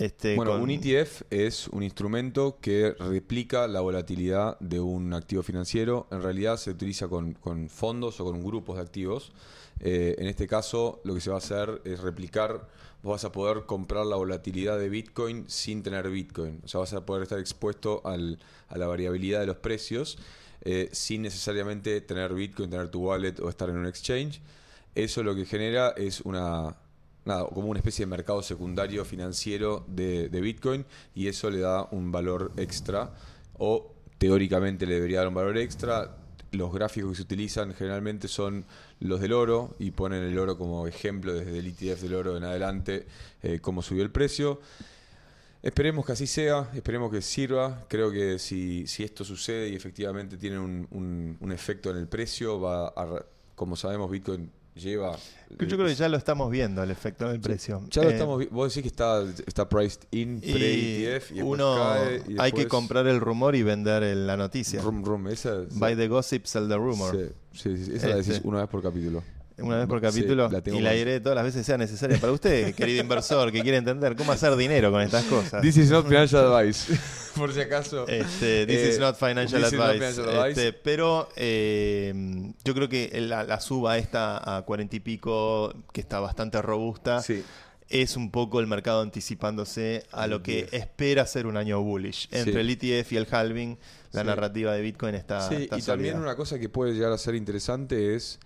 Speaker 2: Este,
Speaker 3: Bueno,
Speaker 2: con-
Speaker 3: un ETF es un instrumento que replica la volatilidad de un activo financiero. En realidad se utiliza con, con fondos o con grupos de activos. Eh, en este caso, lo que se va a hacer es replicar. Vos vas a poder comprar la volatilidad de Bitcoin sin tener Bitcoin. O sea, vas a poder estar expuesto al- a la variabilidad de los precios eh, sin necesariamente tener Bitcoin, tener tu wallet o estar en un exchange. Eso lo que genera es una, nada, como una especie de mercado secundario financiero de, de Bitcoin y eso le da un valor extra o teóricamente le debería dar un valor extra. Los gráficos que se utilizan generalmente son los del oro y ponen el oro como ejemplo desde el ETF del oro en adelante, eh, cómo subió el precio. Esperemos que así sea, esperemos que sirva. Creo que si, si esto sucede y efectivamente tiene un, un- un efecto en el precio, va a, como sabemos, Bitcoin lleva...
Speaker 2: Yo creo que ya lo estamos viendo, el efecto del precio.
Speaker 3: Ya lo
Speaker 2: Eh,
Speaker 3: estamos Vos decís que está, está priced in,
Speaker 2: y
Speaker 3: pre-ETF y
Speaker 2: uno
Speaker 3: cae y
Speaker 2: hay que comprar el rumor y vender el- la noticia.
Speaker 3: Rum, rum, esa,
Speaker 2: Buy the gossip, sell the rumor.
Speaker 3: Sí, sí, sí, esa la decís
Speaker 2: Este.
Speaker 3: una vez por capítulo.
Speaker 2: Una vez por
Speaker 3: Sí,
Speaker 2: capítulo
Speaker 3: la tengo
Speaker 2: y la diré todas las veces sea necesaria para usted, <laughs> querido inversor, que quiere entender cómo hacer dinero con estas cosas.
Speaker 3: This is not financial advice. <laughs> por si acaso.
Speaker 2: Este, this
Speaker 3: Eh,
Speaker 2: is not financial
Speaker 3: this is not
Speaker 2: advice.
Speaker 3: financial advice.
Speaker 2: Este, pero eh, yo creo que la, la suba esta a cuarenta y pico, que está bastante robusta,
Speaker 3: Sí.
Speaker 2: es un poco el mercado anticipándose a lo que
Speaker 3: Bien.
Speaker 2: espera ser un año bullish. Entre
Speaker 3: Sí.
Speaker 2: el ETF y el halving, la
Speaker 3: Sí.
Speaker 2: narrativa de Bitcoin está,
Speaker 3: Sí,
Speaker 2: está
Speaker 3: y también una cosa que puede llegar a ser interesante es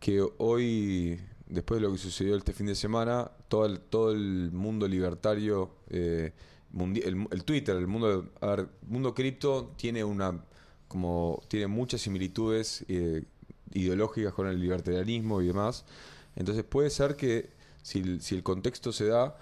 Speaker 3: que hoy, después de lo que sucedió este fin de semana, todo el, todo el mundo libertario, eh, el, el Twitter, el mundo, a ver, mundo cripto tiene una como tiene muchas similitudes eh, ideológicas con el libertarianismo y demás. Entonces puede ser que si, si el contexto se da,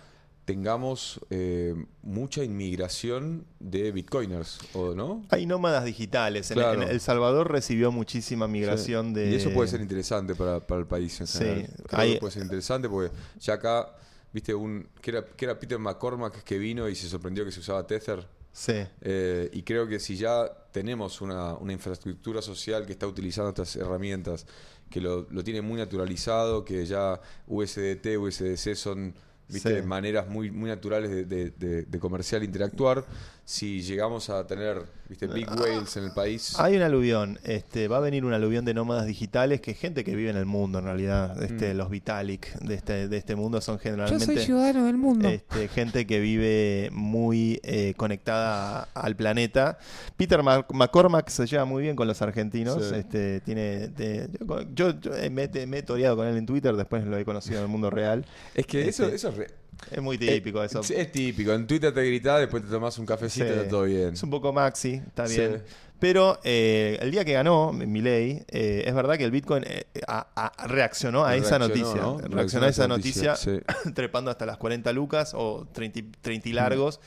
Speaker 3: tengamos eh, mucha inmigración de bitcoiners, ¿o no?
Speaker 2: Hay nómadas digitales. En-
Speaker 3: Claro.
Speaker 2: En, El Salvador recibió muchísima migración
Speaker 3: Sí.
Speaker 2: de...
Speaker 3: Y eso puede ser interesante para, para el país en
Speaker 2: Sí.
Speaker 3: Creo
Speaker 2: Hay-
Speaker 3: que puede ser interesante porque ya acá, viste, un que era, que era Peter McCormack que vino y se sorprendió que se usaba Tether.
Speaker 2: Sí.
Speaker 3: Eh, y creo que si ya tenemos una, una infraestructura social que está utilizando estas herramientas, que lo, lo tiene muy naturalizado, que ya USDT, USDC son ¿viste?
Speaker 2: Sí.
Speaker 3: maneras muy, muy naturales de, de- de- de comercial interactuar, si llegamos a tener ¿viste? big whales en el país...
Speaker 2: Hay un aluvión, este, va a venir un aluvión de nómadas digitales que es gente que vive en el mundo en realidad. Este,
Speaker 3: Mm.
Speaker 2: Los Vitalik de este, de este mundo son generalmente
Speaker 4: ciudadano del mundo.
Speaker 2: este, gente que vive muy eh, conectada al planeta. Peter Mac- McCormack se lleva muy bien con los argentinos.
Speaker 3: Sí.
Speaker 2: Este, tiene, de- yo, yo, eh, me, me he toreado con él en Twitter, después lo he conocido en el mundo real.
Speaker 3: Es que eso,
Speaker 2: Este,
Speaker 3: eso es, re-
Speaker 2: Es muy típico
Speaker 3: eh,
Speaker 2: eso.
Speaker 3: sí, Es típico. En Twitter te gritás, después te tomás un cafecito y
Speaker 2: Sí.
Speaker 3: está todo bien.
Speaker 2: Es un poco maxi, está
Speaker 3: Sí.
Speaker 2: bien. Pero eh, el día que ganó Milei, eh, es verdad que el Bitcoin eh, a- a- reaccionó a esa noticia.
Speaker 3: ¿no?
Speaker 2: Reaccionó a esa noticia,
Speaker 3: sí. <laughs>
Speaker 2: trepando hasta las 40 lucas o 30, y- 30 y largos.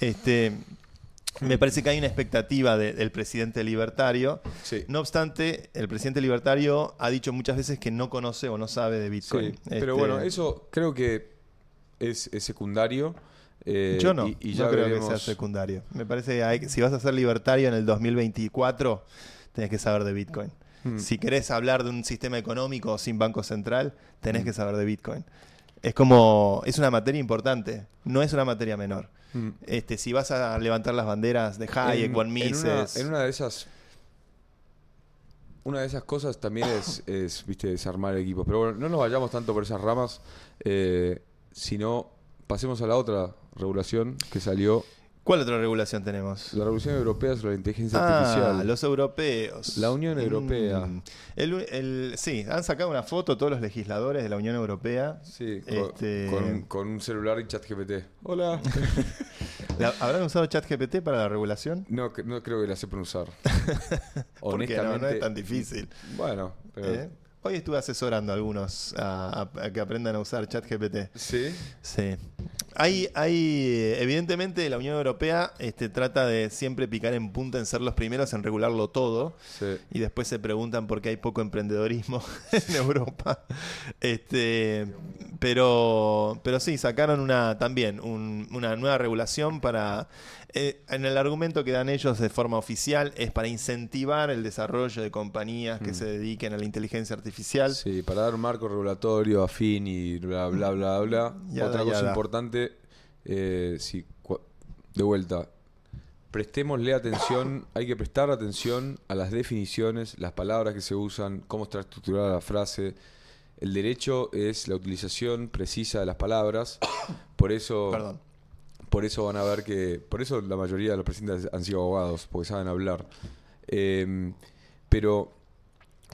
Speaker 2: Este, me parece que hay una expectativa de- del presidente libertario.
Speaker 3: Sí.
Speaker 2: No obstante, el presidente libertario ha dicho muchas veces que no conoce o no sabe de Bitcoin.
Speaker 3: Sí, pero
Speaker 2: Este,
Speaker 3: bueno, eso creo que es, es secundario. eh,
Speaker 2: Yo no,
Speaker 3: y, y
Speaker 2: no
Speaker 3: ya
Speaker 2: creo que sea secundario. Me parece que hay- si vas a ser libertario en el 2024, tenés que saber de Bitcoin.
Speaker 3: Hmm.
Speaker 2: Si querés hablar de un sistema económico sin banco central, tenés
Speaker 3: Mm.
Speaker 2: que saber de Bitcoin. Es como, es una materia importante, no es una materia menor.
Speaker 3: Mm.
Speaker 2: Este, si vas a levantar las banderas de Hayek, Von
Speaker 3: en
Speaker 2: Mises,
Speaker 3: en una de esas una de esas cosas también es, <coughs> es, viste desarmar equipos pero bueno no nos vayamos tanto por esas ramas eh, sino pasemos a la otra regulación que salió
Speaker 2: ¿cuál otra regulación tenemos?
Speaker 3: la regulación europea sobre la inteligencia
Speaker 2: Ah,
Speaker 3: artificial
Speaker 2: los europeos.
Speaker 3: La Unión Europea.
Speaker 2: Mm. El, el- sí, han sacado una foto todos los legisladores de la Unión Europea.
Speaker 3: sí con,
Speaker 2: Este-
Speaker 3: con- con un celular y chat GPT hola <laughs>
Speaker 2: ¿La- ¿Habrán usado ChatGPT para la regulación?
Speaker 3: no, no creo que la sepan usar <laughs>
Speaker 2: Porque no, no es tan difícil.
Speaker 3: bueno pero-
Speaker 2: ¿eh? Hoy estuve asesorando a algunos a, a- a que aprendan a usar ChatGPT.
Speaker 3: sí
Speaker 2: Sí. Hay, hay, evidentemente la Unión Europea este, trata de siempre picar en punta en ser los primeros en regularlo todo
Speaker 3: sí
Speaker 2: y después se preguntan por qué hay poco emprendedorismo <laughs> en Europa. Este, pero, pero sí, sacaron una también un- una nueva regulación para, eh, en el argumento que dan ellos de forma oficial, es para incentivar el desarrollo de compañías que
Speaker 3: Mm.
Speaker 2: se dediquen a la inteligencia artificial.
Speaker 3: Sí, para dar un marco regulatorio afín y bla, bla, bla, bla.
Speaker 2: Yada,
Speaker 3: Otra cosa
Speaker 2: yada.
Speaker 3: importante, eh, de vuelta, prestémosle atención, <coughs> hay que prestar atención a las definiciones, las palabras que se usan, cómo está estructurada la frase. El derecho es la utilización precisa de las palabras, <coughs> por eso,
Speaker 2: Perdón.
Speaker 3: Por eso van a ver que, por eso la mayoría de los presidentes han sido abogados, porque saben hablar. Em, pero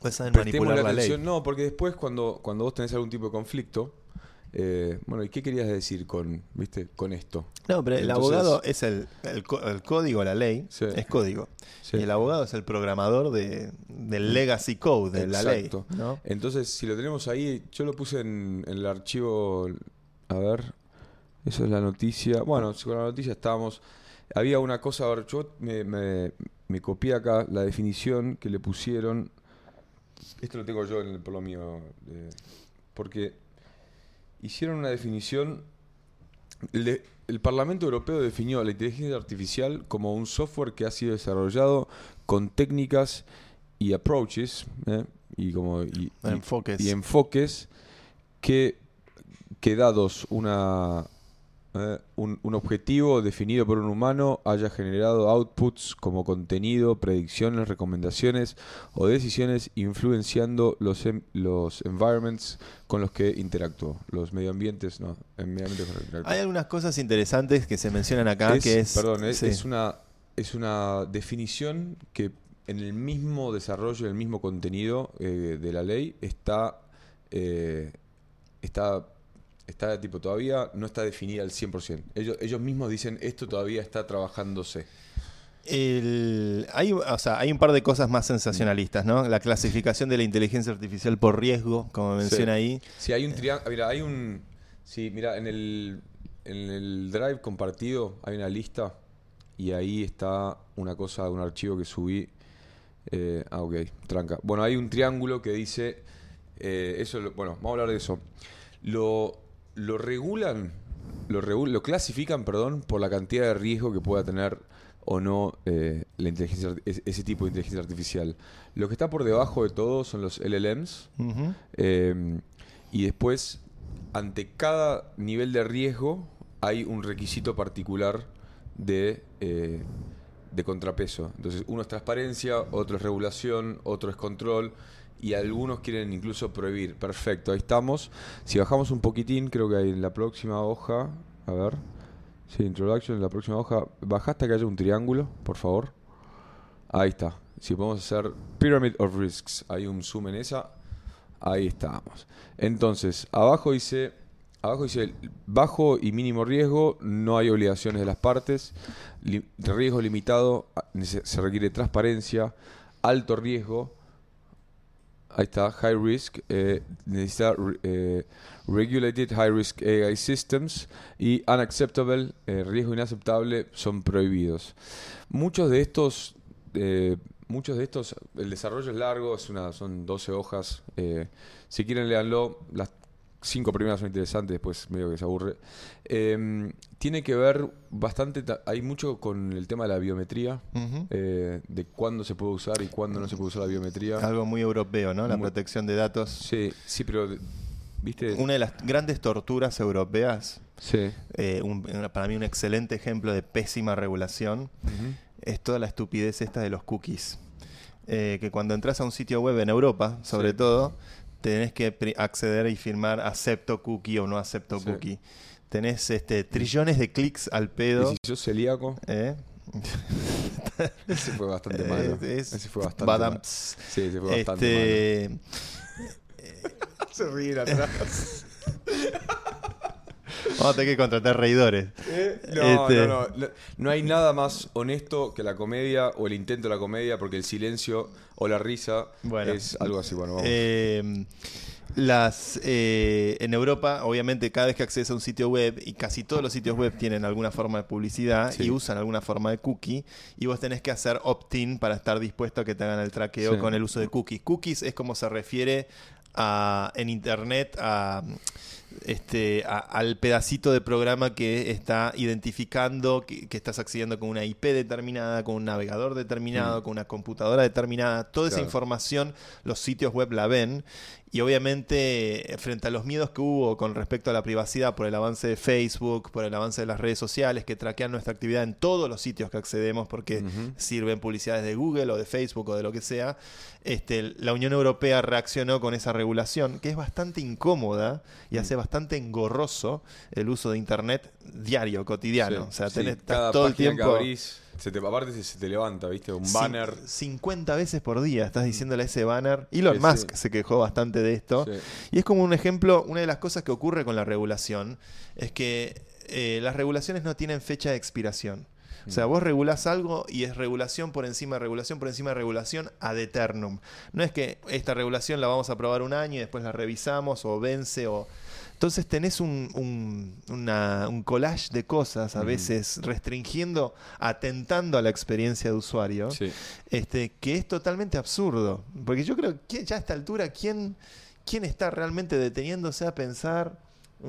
Speaker 2: Pues saben manipular
Speaker 3: la
Speaker 2: la ley.
Speaker 3: atención. No, porque después cuando, cuando vos tenés algún tipo de conflicto, eh, bueno, ¿y qué querías decir con, viste, con esto?
Speaker 2: No, pero el
Speaker 3: Entonces-
Speaker 2: abogado es el, el, el código, la ley,
Speaker 3: Sí.
Speaker 2: es código.
Speaker 3: Sí.
Speaker 2: Y el abogado es el programador de, del legacy code de la ley. ¿no?
Speaker 3: Entonces, si lo tenemos ahí, yo lo puse en, en el archivo, a ver, eso es la noticia. Bueno, con la noticia estábamos. Había una cosa, a ver, yo me, me, me copié acá la definición que le pusieron. Esto lo tengo yo en el, por lo mío. eh, porque hicieron una definición. El, Parlamento Europeo definió la inteligencia artificial como un software que ha sido desarrollado con técnicas y approaches eh, y como y, y-
Speaker 2: Enfoques.
Speaker 3: y enfoques que, que dados una eh, un, un objetivo definido por un humano haya generado outputs como contenido, predicciones, recomendaciones o decisiones influenciando los, em- los environments con los que interactuó. Los medioambientes, no, en medioambientes con los que interactuó.
Speaker 2: Hay algunas cosas interesantes que se mencionan acá
Speaker 3: Es-
Speaker 2: que es.
Speaker 3: Perdón, es,
Speaker 2: sí.
Speaker 3: es una, es una definición que en el mismo desarrollo, en el mismo contenido eh, de la ley está, eh, está, está tipo todavía no está definida al 100%. Ellos, ellos mismos dicen esto todavía está trabajándose.
Speaker 2: El- hay, o sea, hay un par de cosas más sensacionalistas, ¿no? La clasificación de la inteligencia artificial por riesgo, como menciona ahí.
Speaker 3: Si hay un triángulo, mira, hay un, sí, mira, en el, en el drive compartido hay una lista y ahí está una cosa, un archivo que subí. Eh, ah, ok, tranca. Bueno, hay un triángulo que dice, eh, eso, bueno, vamos a hablar de eso. Lo, lo regulan, lo, regu- lo clasifican, perdón, por la cantidad de riesgo que pueda tener o no eh, la inteligencia, ese tipo de inteligencia artificial. Lo que está por debajo de todo son los LLMs, eh, y después, ante cada nivel de riesgo, hay un requisito particular de, eh, de contrapeso. Entonces, uno es transparencia, otro es regulación, otro es control, y algunos quieren incluso prohibir. Perfecto, ahí estamos. Si bajamos un poquitín, creo que hay en la próxima hoja, a ver. Sí, introduction, en la próxima hoja. Baja hasta que haya un triángulo, por favor. Ahí está. Si podemos hacer Pyramid of Risks, hay un zoom en esa. Ahí estamos. Entonces, abajo dice, abajo dice bajo y mínimo riesgo, no hay obligaciones de las partes. Riesgo limitado, a- nece- se requiere transparencia. Alto riesgo, ahí está, high risk, eh, necesita eh, regulated high risk AI systems y unacceptable, eh, riesgo inaceptable, son prohibidos. Muchos de estos eh, muchos de estos, el desarrollo es largo, es una, son 12 hojas. si quieren, léanlo. Las, cinco primeras son interesantes, después medio que se aburre. Eh, tiene que ver bastante, ta- hay mucho con el tema de la biometría, eh, de cuándo se puede usar y cuándo no se puede usar la biometría.
Speaker 2: Algo muy europeo, ¿no? La
Speaker 3: Muy-
Speaker 2: protección de datos.
Speaker 3: Sí, sí, pero, ¿viste?
Speaker 2: Una de las grandes torturas europeas,
Speaker 3: Sí.
Speaker 2: eh, un- para mí un excelente ejemplo de pésima regulación, es toda la estupidez esta de los cookies. Eh, que cuando entras a un sitio web en Europa, sobre
Speaker 3: Sí.
Speaker 2: todo, tenés que acceder y firmar acepto cookie o no acepto
Speaker 3: Sí.
Speaker 2: cookie. Tenés este, trillones de clics al
Speaker 3: Y
Speaker 2: pedo.
Speaker 3: si sos celíaco,
Speaker 2: ¿eh? <laughs>
Speaker 3: ese fue bastante malo.
Speaker 2: Es-
Speaker 3: ese fue bastante malo. Sí, ese fue bastante
Speaker 2: Este,
Speaker 3: malo. <laughs> Se ríen atrás. <laughs>
Speaker 2: vamos a tener que contratar reidores.
Speaker 3: No,
Speaker 2: Este-
Speaker 3: no, no, no. No hay nada más honesto que la comedia o el intento de la comedia, porque el silencio o la risa
Speaker 2: Bueno.
Speaker 3: es algo así. Bueno, vamos.
Speaker 2: Eh, las eh, en Europa, obviamente, cada vez que accedes a un sitio web, y casi todos los sitios web tienen alguna forma de publicidad
Speaker 3: Sí.
Speaker 2: y usan alguna forma de cookie, y vos tenés que hacer opt-in para estar dispuesto a que te hagan el traqueo
Speaker 3: Sí.
Speaker 2: con el uso de cookies. Cookies es como se refiere a, en internet a este, a- al pedacito de programa que está identificando que, que estás accediendo con una IP determinada, con un navegador determinado, con una computadora determinada. Toda esa información los sitios web la ven y obviamente eh, frente a los miedos que hubo con respecto a la privacidad por el avance de Facebook, por el avance de las redes sociales que traquean nuestra actividad en todos los sitios que accedemos porque sirven publicidades de Google o de Facebook o de lo que sea, este, la Unión Europea reaccionó con esa regulación que es bastante incómoda y
Speaker 3: Mm.
Speaker 2: hace bastante engorroso el uso de Internet diario, cotidiano.
Speaker 3: Sí,
Speaker 2: O sea, tenés,
Speaker 3: cada
Speaker 2: todo el
Speaker 3: que
Speaker 2: tiempo...
Speaker 3: abrís, se te, aparte se, se te levanta, ¿viste? Un banner.
Speaker 2: 50 veces por día estás diciéndole a ese banner. Elon
Speaker 3: Sí,
Speaker 2: Musk
Speaker 3: sí.
Speaker 2: se quejó bastante de esto.
Speaker 3: Sí.
Speaker 2: Y es como un ejemplo, una de las cosas que ocurre con la regulación es que eh, las regulaciones no tienen fecha de expiración. O
Speaker 3: Mm.
Speaker 2: sea, vos regulás algo y es regulación por encima de regulación por encima de regulación ad eternum. No es que esta regulación la vamos a aprobar un año y después la revisamos o vence o... Entonces tenés un, un, una- un collage de cosas a veces restringiendo, atentando a la experiencia de usuario
Speaker 3: Sí.
Speaker 2: este, que es totalmente absurdo. Porque yo creo que ya a esta altura, ¿quién, quién está realmente deteniéndose a pensar?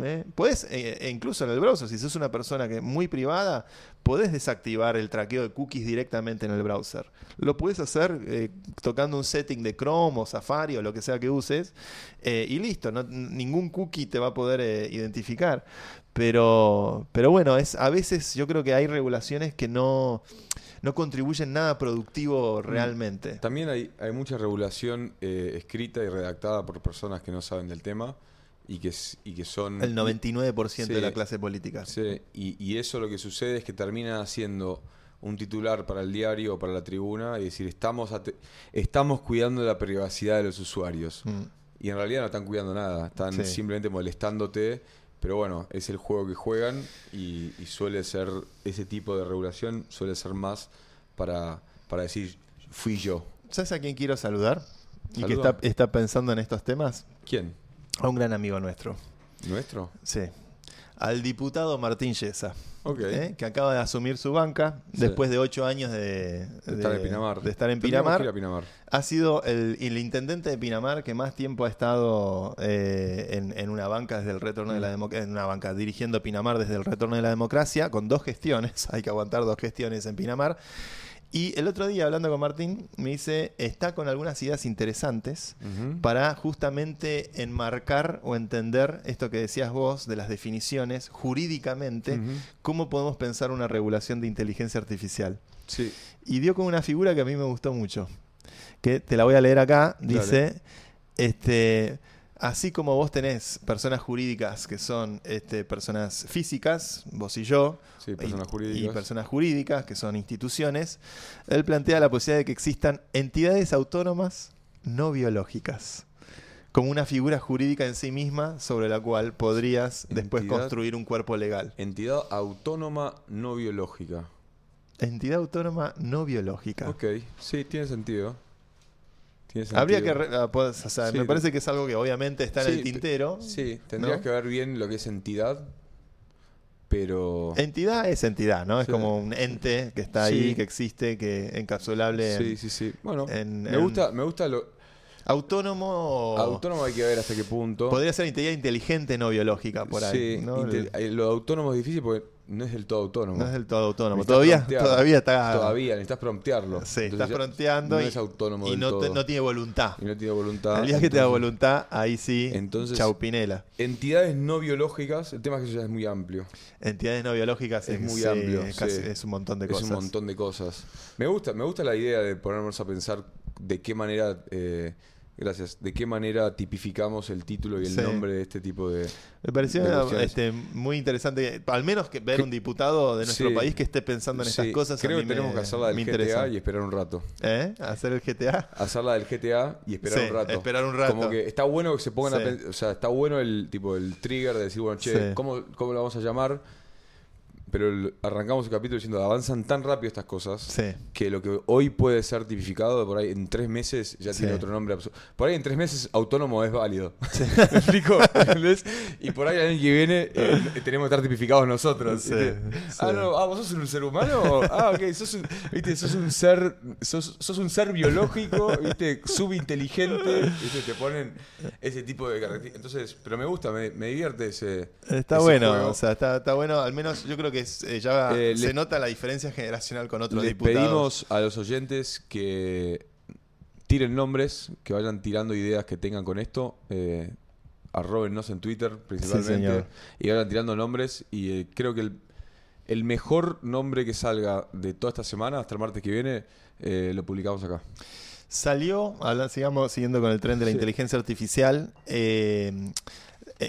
Speaker 2: ¿Eh? Podés, eh, e incluso en el browser, si sos una persona que es muy privada, podés desactivar el traqueo de cookies directamente en el browser. Lo puedes hacer eh, tocando un setting de Chrome o Safari o lo que sea que uses, eh, y listo, no- ningún cookie te va a poder eh, identificar. Pero, pero bueno, es, a veces yo creo que hay regulaciones que no, no contribuyen nada productivo realmente.
Speaker 3: También hay, hay mucha regulación eh, escrita y redactada por personas que no saben del tema y que, y que son...
Speaker 2: El 99% de
Speaker 3: Sí.
Speaker 2: la clase política.
Speaker 3: Sí, y, y eso lo que sucede es que termina siendo un titular para el diario o para la tribuna y decir, estamos, estamos cuidando la privacidad de los usuarios.
Speaker 2: Mm.
Speaker 3: Y en realidad no están cuidando nada, están
Speaker 2: Sí.
Speaker 3: simplemente molestándote. Pero bueno, es el juego que juegan y, y suele ser, ese tipo de regulación suele ser más para, para decir, fui yo.
Speaker 2: ¿Sabes a quién quiero saludar? Y que está pensando en estos temas.
Speaker 3: ¿Quién?
Speaker 2: A un gran amigo nuestro.
Speaker 3: ¿Nuestro?
Speaker 2: Sí. Al diputado Martín Yesa.
Speaker 3: Ok.
Speaker 2: ¿eh? Que acaba de asumir su banca
Speaker 3: Sí.
Speaker 2: después de ocho años de,
Speaker 3: De estar en Pinamar.
Speaker 2: de estar en Pinamar.
Speaker 3: a.
Speaker 2: Ha sido el, el intendente de Pinamar que más tiempo ha estado eh, en, en una banca desde el retorno de la
Speaker 3: Mm.
Speaker 2: democracia, en una banca dirigiendo Pinamar desde el retorno de la democracia, con dos gestiones, <laughs> hay que aguantar dos gestiones en Pinamar. Y el otro día, hablando con Martín, me dice, está con algunas ideas interesantes para justamente enmarcar o entender esto que decías vos de las definiciones jurídicamente, cómo podemos pensar una regulación de inteligencia artificial
Speaker 3: Sí.
Speaker 2: y dio con una figura que a mí me gustó mucho. Que te la voy a leer acá. Dice, este, así como vos tenés personas jurídicas que son este, personas físicas, vos y yo,
Speaker 3: Sí, personas
Speaker 2: y,
Speaker 3: jurídicas.
Speaker 2: y personas jurídicas que son instituciones, él plantea la posibilidad de que existan entidades autónomas no biológicas. Como una figura jurídica en sí misma sobre la cual podrías después construir un cuerpo legal.
Speaker 3: Entidad autónoma no biológica.
Speaker 2: Entidad autónoma no biológica.
Speaker 3: Ok, sí, tiene sentido.
Speaker 2: Habría que... re- ah, o sea,
Speaker 3: Sí,
Speaker 2: me parece que es algo que obviamente está en el tintero.
Speaker 3: Sí, tendrías
Speaker 2: ¿no?
Speaker 3: que ver bien lo que es entidad, pero...
Speaker 2: Entidad es entidad, ¿no? Es como un ente que está ahí, que existe, que encapsulable. en-
Speaker 3: Sí, sí, sí. Bueno,
Speaker 2: en-
Speaker 3: me,
Speaker 2: en-
Speaker 3: gusta, me gusta lo...
Speaker 2: Autónomo.
Speaker 3: Autónomo hay que ver hasta qué punto.
Speaker 2: Podría ser integridad inteligente no biológica por ahí.
Speaker 3: Sí,
Speaker 2: ¿no?
Speaker 3: eh, lo de autónomo es difícil porque no es del todo autónomo.
Speaker 2: No es del todo autónomo. Todavía, todavía está.
Speaker 3: Todavía, necesitas promptearlo.
Speaker 2: Sí,
Speaker 3: Entonces
Speaker 2: estás
Speaker 3: ya
Speaker 2: fronteando
Speaker 3: No
Speaker 2: y,
Speaker 3: es autónomo
Speaker 2: y
Speaker 3: del
Speaker 2: no, te-
Speaker 3: todo.
Speaker 2: no tiene voluntad.
Speaker 3: Y no tiene voluntad.
Speaker 2: Al día que te da voluntad, ahí sí.
Speaker 3: Entonces-
Speaker 2: chau Pinela.
Speaker 3: Entidades no biológicas, el tema es que eso ya es muy amplio.
Speaker 2: Entidades no biológicas
Speaker 3: Es muy
Speaker 2: sí,
Speaker 3: amplio,
Speaker 2: es, casi-
Speaker 3: sí.
Speaker 2: es un montón de
Speaker 3: es
Speaker 2: cosas.
Speaker 3: un montón de cosas. Me gusta, me gusta la idea de ponernos a pensar de qué manera, eh, gracias, de qué manera tipificamos el título y el
Speaker 2: Sí.
Speaker 3: nombre de este tipo de.
Speaker 2: Me pareció este, muy interesante, al menos que ver
Speaker 3: Que-
Speaker 2: un diputado de nuestro
Speaker 3: Sí.
Speaker 2: país que esté pensando en estas
Speaker 3: Sí,
Speaker 2: cosas. a
Speaker 3: Creo
Speaker 2: mí
Speaker 3: que tenemos
Speaker 2: me-
Speaker 3: que hacerla del
Speaker 2: interesa.
Speaker 3: GTA y esperar un rato.
Speaker 2: ¿Eh? ¿Hacer el GTA?
Speaker 3: Hacerla del GTA y esperar un rato.
Speaker 2: esperar un rato.
Speaker 3: Como que está bueno que se pongan a O sea, está bueno el tipo el trigger de decir, bueno, che. ¿cómo, ¿cómo lo vamos a llamar? Pero el- arrancamos el capítulo diciendo, avanzan tan rápido estas cosas
Speaker 2: Sí.
Speaker 3: que lo que hoy puede ser tipificado, por ahí en tres meses ya
Speaker 2: Sí.
Speaker 3: tiene otro nombre. Por ahí en tres meses autónomo es válido. <laughs> ¿Me explico? Y por ahí el año que viene eh, tenemos que estar tipificados nosotros. Ah, no, ah, vos sos un ser humano. Ah, ok, sos un, ¿viste? Sos un ser, sos, sos un ser biológico, ¿viste? Subinteligente. ¿viste? Te ponen ese tipo de características. Entonces, pero me gusta, me, me divierte ese.
Speaker 2: Está
Speaker 3: ese
Speaker 2: bueno,
Speaker 3: juego.
Speaker 2: o sea, está, está bueno. Al menos yo creo que eh, ya
Speaker 3: Eh,
Speaker 2: se
Speaker 3: le-
Speaker 2: nota la diferencia generacional con otros
Speaker 3: Les
Speaker 2: diputados.
Speaker 3: pedimos a los oyentes que tiren nombres, que vayan tirando ideas que tengan con esto. Eh, en Twitter principalmente. y vayan tirando nombres. Y eh, creo que el, el mejor nombre que salga de toda esta semana, hasta el martes que viene, lo publicamos acá.
Speaker 2: Salió, sigamos siguiendo con el tren de la
Speaker 3: Sí.
Speaker 2: inteligencia artificial. eh,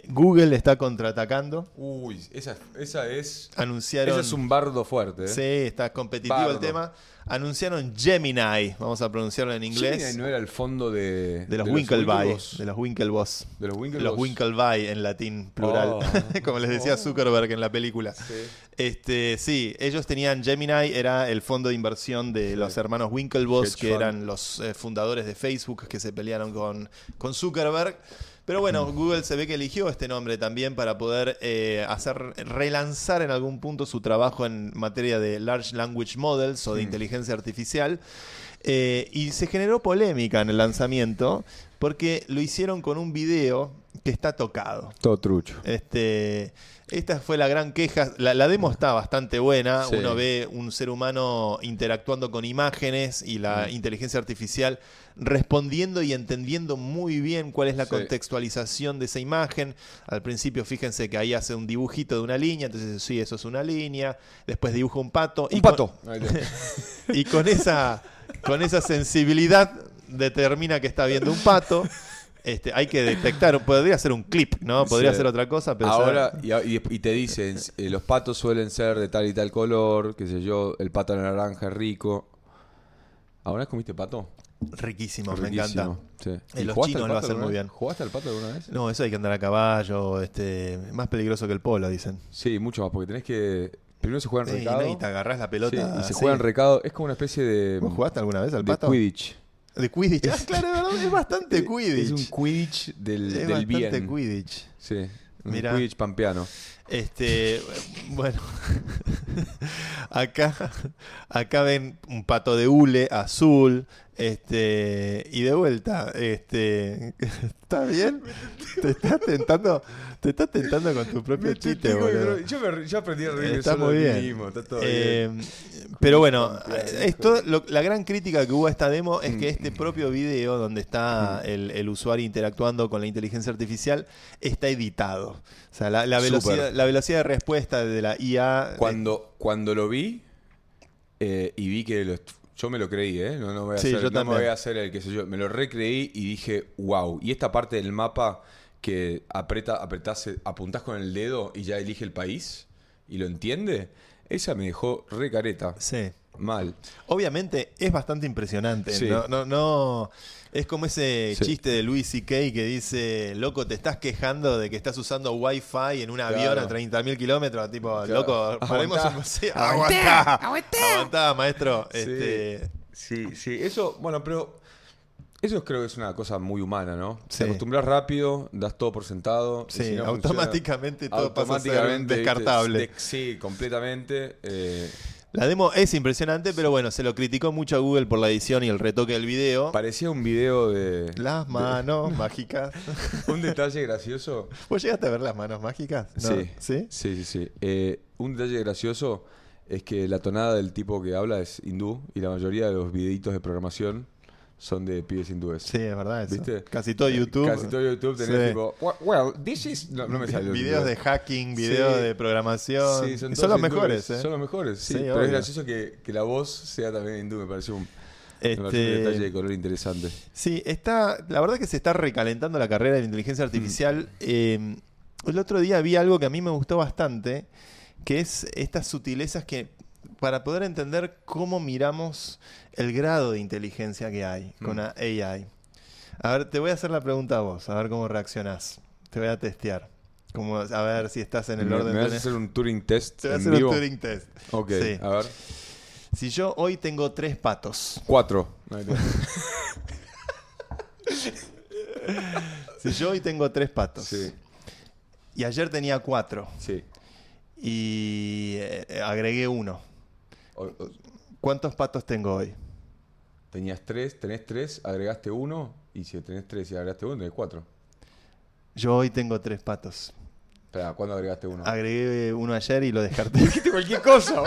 Speaker 2: Google está contraatacando.
Speaker 3: Uy, esa, esa es.
Speaker 2: Anunciaron.
Speaker 3: Ese es un bardo fuerte. ¿eh?
Speaker 2: Sí, está competitivo el tema. Anunciaron Gemini, vamos a pronunciarlo en inglés.
Speaker 3: Gemini no era el fondo de.
Speaker 2: De los
Speaker 3: Winklevoss?
Speaker 2: de los Winklevoss.
Speaker 3: De los Winklevoss.
Speaker 2: Los Winklevi en latín, plural.
Speaker 3: Oh. <laughs>
Speaker 2: Como les decía
Speaker 3: Oh.
Speaker 2: Zuckerberg en la película.
Speaker 3: Sí.
Speaker 2: Este, sí, ellos tenían Gemini, era el fondo de inversión de
Speaker 3: Sí.
Speaker 2: los hermanos Winklevoss, que eran los eh, fundadores de Facebook que se pelearon con, con Zuckerberg. Pero bueno,
Speaker 3: Mm.
Speaker 2: Google se ve que eligió este nombre también para poder eh, hacer relanzar en algún punto su trabajo en materia de Large Language Models o de inteligencia artificial. Eh, y se generó polémica en el lanzamiento porque lo hicieron con un video que está tocado.
Speaker 3: Todo trucho.
Speaker 2: Este, esta fue la gran queja. La, la demo está bastante buena.
Speaker 3: Sí.
Speaker 2: Uno ve un ser humano interactuando con imágenes y la
Speaker 3: Mm.
Speaker 2: inteligencia artificial respondiendo y entendiendo muy bien cuál es la
Speaker 3: Sí.
Speaker 2: contextualización de esa imagen. Al principio, fíjense que ahí hace un dibujito de una línea, entonces sí, eso es una línea. Después dibuja un pato.
Speaker 3: Un
Speaker 2: y
Speaker 3: pato. <laughs>
Speaker 2: Y con esa, con esa sensibilidad determina que está viendo un pato. Este, hay que detectar, podría ser un clip, ¿no? Podría
Speaker 3: Sí.
Speaker 2: ser otra cosa, pero
Speaker 3: Ahora, y, y- y te dicen, eh, los patos suelen ser de tal y tal color, qué sé yo, el pato de naranja es rico. ¿Alguna vez comiste pato?
Speaker 2: riquísimo, me encanta.
Speaker 3: sí.
Speaker 2: Eh,
Speaker 3: ¿Y
Speaker 2: los chinos lo hacen muy bien.
Speaker 3: ¿Jugaste al pato alguna vez?
Speaker 2: No, eso hay que andar a caballo, este, más peligroso que el polo, dicen.
Speaker 3: Sí, mucho más, porque tenés que... Primero se juega en
Speaker 2: Sí,
Speaker 3: recado.
Speaker 2: ¿no? y te agarrás la pelota.
Speaker 3: sí, y se juega en recado. Es como una especie de...
Speaker 2: ¿Vos jugaste alguna vez al pato?
Speaker 3: Quidditch.
Speaker 2: De Quidditch. Ah, claro, verdad, es bastante Quidditch.
Speaker 3: Es un Quidditch del,
Speaker 2: Es
Speaker 3: del
Speaker 2: bastante
Speaker 3: bien.
Speaker 2: Quidditch.
Speaker 3: Sí, un
Speaker 2: Mirá.
Speaker 3: Quidditch pampeano.
Speaker 2: Este, bueno, <laughs> acá, acá ven un pato de hule azul, este, y de vuelta, este, <laughs> ¿está bien? Te estás tentando, te estás tentando con tu propio chiste, boludo.
Speaker 3: Yo, me- yo aprendí a reírme
Speaker 2: Está muy bien.
Speaker 3: mismo, está todo
Speaker 2: Eh,
Speaker 3: bien.
Speaker 2: pero bueno,
Speaker 3: Pampeano,
Speaker 2: esto, lo- la gran crítica que hubo a esta demo es que
Speaker 3: Mm.
Speaker 2: este propio video donde está el, el usuario interactuando con la inteligencia artificial está editado. O sea, la, velocidad, la velocidad de respuesta de la IA...
Speaker 3: Cuando, cuando lo vi eh, y vi que lo yo me lo creí, ¿eh? No, no, voy a
Speaker 2: Sí,
Speaker 3: hacer,
Speaker 2: yo
Speaker 3: no me voy a hacer el que sé yo. Me lo recreí y dije, wow. Y esta parte del mapa que aprieta, apretás, eh, apuntás con el dedo y ya elige el país y lo entiende, esa me dejó re careta.
Speaker 2: Sí.
Speaker 3: Mal.
Speaker 2: Obviamente es bastante impresionante.
Speaker 3: Sí.
Speaker 2: No, no, no- Es como ese
Speaker 3: Sí.
Speaker 2: chiste de Louis C.K. que dice, loco, te estás quejando de que estás usando Wi-Fi en un avión
Speaker 3: Claro.
Speaker 2: a 30.000 kilómetros. Tipo,
Speaker 3: Claro.
Speaker 2: loco, paremos un... Sí, aguantá, aguantá, maestro. Este,
Speaker 3: Sí, sí. Eso, bueno, pero eso creo que es una cosa muy humana, ¿no?
Speaker 2: Sí.
Speaker 3: Te acostumbras rápido, das todo por sentado. y
Speaker 2: Sí,
Speaker 3: si no
Speaker 2: automáticamente
Speaker 3: funciona,
Speaker 2: todo pasa a ser
Speaker 3: automáticamente,
Speaker 2: descartable.
Speaker 3: sí, completamente. eh,
Speaker 2: La demo es impresionante, pero bueno, se lo criticó mucho a Google por la edición y el retoque del video.
Speaker 3: Parecía un video de.
Speaker 2: Las manos <laughs> mágicas.
Speaker 3: Un detalle gracioso.
Speaker 2: ¿Vos llegaste a ver las manos mágicas? No.
Speaker 3: Sí.
Speaker 2: ¿Sí?
Speaker 3: Sí, sí, sí. Eh, un detalle gracioso es que la tonada del tipo que habla es hindú y la mayoría de los videitos de programación son de pibes hindúes.
Speaker 2: Sí, es verdad eso.
Speaker 3: ¿Viste?
Speaker 2: Casi todo YouTube.
Speaker 3: Casi todo YouTube tenés
Speaker 2: Sí.
Speaker 3: tipo, "Well, this is... No, no me sale.
Speaker 2: Videos de hacking, videos
Speaker 3: Sí.
Speaker 2: de programación.
Speaker 3: Sí,
Speaker 2: Y
Speaker 3: son,
Speaker 2: son,
Speaker 3: todos
Speaker 2: los
Speaker 3: hindúes.
Speaker 2: mejores, ¿eh?
Speaker 3: Son los mejores, sí. Pero
Speaker 2: obvio.
Speaker 3: es gracioso que, que la voz sea también hindú, me parece un, me parece un
Speaker 2: Este,
Speaker 3: detalle de color interesante.
Speaker 2: Sí, está. La verdad que se está recalentando la carrera de la inteligencia artificial. Eh, el otro día vi algo que a mí me gustó bastante, que es estas sutilezas que para poder entender cómo miramos el grado de inteligencia que hay con
Speaker 3: Mm.
Speaker 2: la AI. A ver, te voy a hacer la pregunta a vos, a ver cómo reaccionás. Te voy a testear. Como, a ver si estás en el
Speaker 3: ¿Me,
Speaker 2: orden
Speaker 3: me vas a hacer un Turing test
Speaker 2: Te voy a hacer
Speaker 3: vivo?
Speaker 2: un Turing test.
Speaker 3: Ok,
Speaker 2: Sí.
Speaker 3: a ver.
Speaker 2: Si yo hoy tengo tres patos,
Speaker 3: Cuatro. <laughs>
Speaker 2: Si yo hoy tengo tres patos
Speaker 3: Sí,
Speaker 2: y ayer tenía cuatro
Speaker 3: sí.
Speaker 2: y eh, agregué uno, ¿cuántos patos tengo hoy?
Speaker 3: tenías tres, tenés tres, agregaste uno, y si tenés tres y agregaste uno, tenés cuatro.
Speaker 2: Yo hoy tengo tres patos.
Speaker 3: Espera, ¿cuándo agregaste uno?
Speaker 2: Agregué uno ayer y lo descarté. <laughs>
Speaker 3: Dijiste cualquier cosa.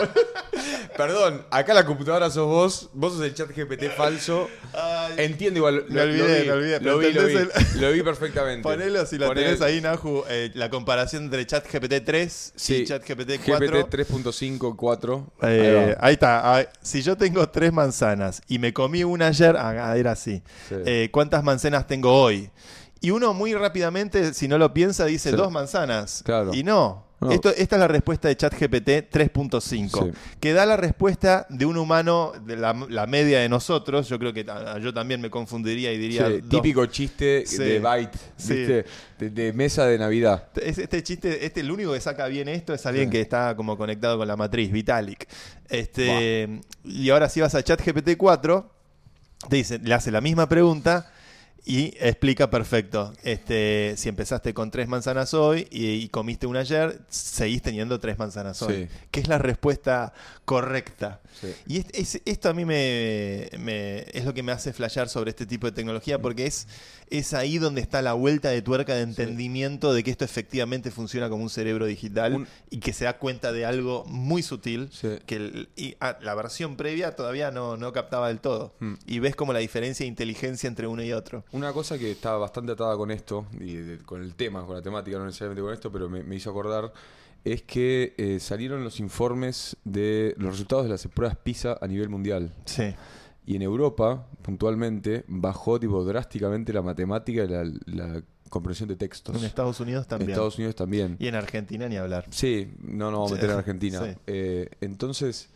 Speaker 3: Perdón, acá la computadora sos vos, vos sos el chat GPT falso. Entiendo igual.
Speaker 2: Me olvidé, me olvidé,
Speaker 3: Lo
Speaker 2: pero
Speaker 3: vi, lo vi,
Speaker 2: entendés
Speaker 3: lo vi perfectamente.
Speaker 2: Ponelo si lo tenés ahí, Nahu, eh, la comparación entre ChatGPT 3
Speaker 3: Sí,
Speaker 2: y ChatGPT 4.
Speaker 3: GPT 3.5, 4.
Speaker 2: Eh,
Speaker 3: Ahí
Speaker 2: está. Ah, Si yo tengo tres manzanas y me comí una ayer, ah, era así.
Speaker 3: Sí.
Speaker 2: Eh, ¿Cuántas manzanas tengo hoy? Y uno muy rápidamente, si no lo piensa, dice
Speaker 3: lo-
Speaker 2: dos manzanas.
Speaker 3: Claro.
Speaker 2: Y no.
Speaker 3: No.
Speaker 2: Esto, esta es la respuesta de ChatGPT 3.5,
Speaker 3: Sí.
Speaker 2: que da la respuesta de un humano, de la, la media de nosotros. Yo creo que yo también me confundiría y diría.
Speaker 3: Sí, típico chiste
Speaker 2: Sí.
Speaker 3: de Byte. De, de mesa de Navidad.
Speaker 2: Es- Este chiste, este, el único que saca bien esto es alguien que está como conectado con la matriz, Vitalik. Este, y ahora si vas a ChatGPT 4, te dice, le hace la misma pregunta y explica perfecto. Este, si empezaste con tres manzanas hoy y, y comiste una ayer, seguís teniendo tres manzanas hoy.
Speaker 3: Sí.
Speaker 2: Que es la respuesta correcta.
Speaker 3: Sí.
Speaker 2: Y es- es- esto a mí me, me- es lo que me hace flashear sobre este tipo de tecnología, porque es, es ahí donde está la vuelta de tuerca de entendimiento de que esto efectivamente funciona como un cerebro digital
Speaker 3: Un-
Speaker 2: y que se da cuenta de algo muy sutil
Speaker 3: Sí.
Speaker 2: que el- y, ah, la versión previa todavía no, no captaba del todo.
Speaker 3: Hmm.
Speaker 2: Y ves como la diferencia de inteligencia entre uno y otro.
Speaker 3: Una cosa que está bastante atada con esto, y de- con el tema, con la temática, no necesariamente con esto, pero me, me hizo acordar, es que eh, salieron los informes de los resultados de las pruebas PISA a nivel mundial.
Speaker 2: Sí.
Speaker 3: Y en Europa, puntualmente, bajó tipo drásticamente la matemática y la, la comprensión de textos.
Speaker 2: En Estados Unidos
Speaker 3: En
Speaker 2: también.
Speaker 3: Estados Unidos también.
Speaker 2: Y en Argentina ni hablar.
Speaker 3: Sí, no nos vamos a meter en Argentina.
Speaker 2: Sí.
Speaker 3: Eh, entonces,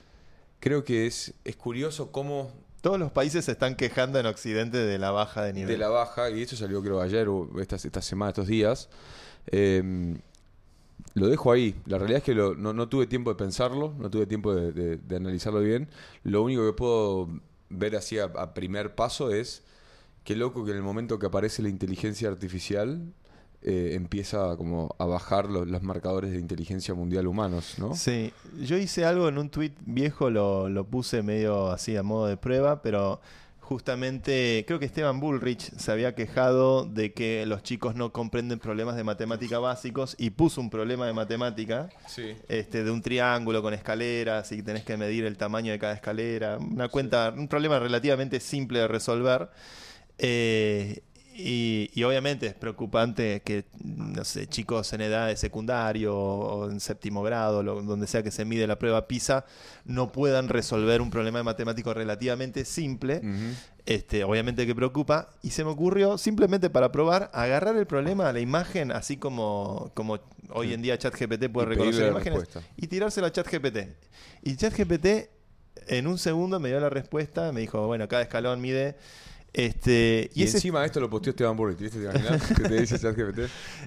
Speaker 3: creo que es, es curioso cómo
Speaker 2: Todos los países se están quejando en Occidente de la baja de nivel.
Speaker 3: de la baja, y esto salió creo ayer o esta, esta semana, estos días, eh, lo dejo ahí. La realidad es que lo- no, no tuve tiempo de pensarlo, no tuve tiempo de, analizarlo bien. Lo único que puedo ver así a, a primer paso es qué loco que en el momento que aparece la inteligencia artificial eh, empieza como a bajar los, los marcadores de inteligencia mundial humanos, ¿no?
Speaker 2: Sí, yo hice algo en un tweet viejo, lo, lo puse medio así a modo de prueba, pero justamente creo que Esteban Bullrich se había quejado de que los chicos no comprenden problemas de matemática básicos y puso un problema de matemática
Speaker 3: Sí.
Speaker 2: este, de un triángulo con escaleras y tenés que medir el tamaño de cada escalera. Una cuenta, un problema relativamente simple de resolver. Eh, y, y obviamente es preocupante que, no sé, chicos en edad de secundario o en séptimo grado, lo- donde sea que se mide la prueba PISA, no puedan resolver un problema de matemático relativamente simple. Este, obviamente que preocupa. Y se me ocurrió, simplemente para probar, agarrar el problema a la imagen, así como, como hoy en día ChatGPT puede
Speaker 3: Y
Speaker 2: reconocer imágenes,
Speaker 3: respuesta.
Speaker 2: y tirárselo a ChatGPT. Y ChatGPT en un segundo me dio la respuesta, me dijo, bueno, cada escalón mide. Este,
Speaker 3: Y,
Speaker 2: y ese,
Speaker 3: encima de esto lo posteó Esteban Burri, ¿viste? ¿Te imaginas? <laughs> que te dice ChatGPT.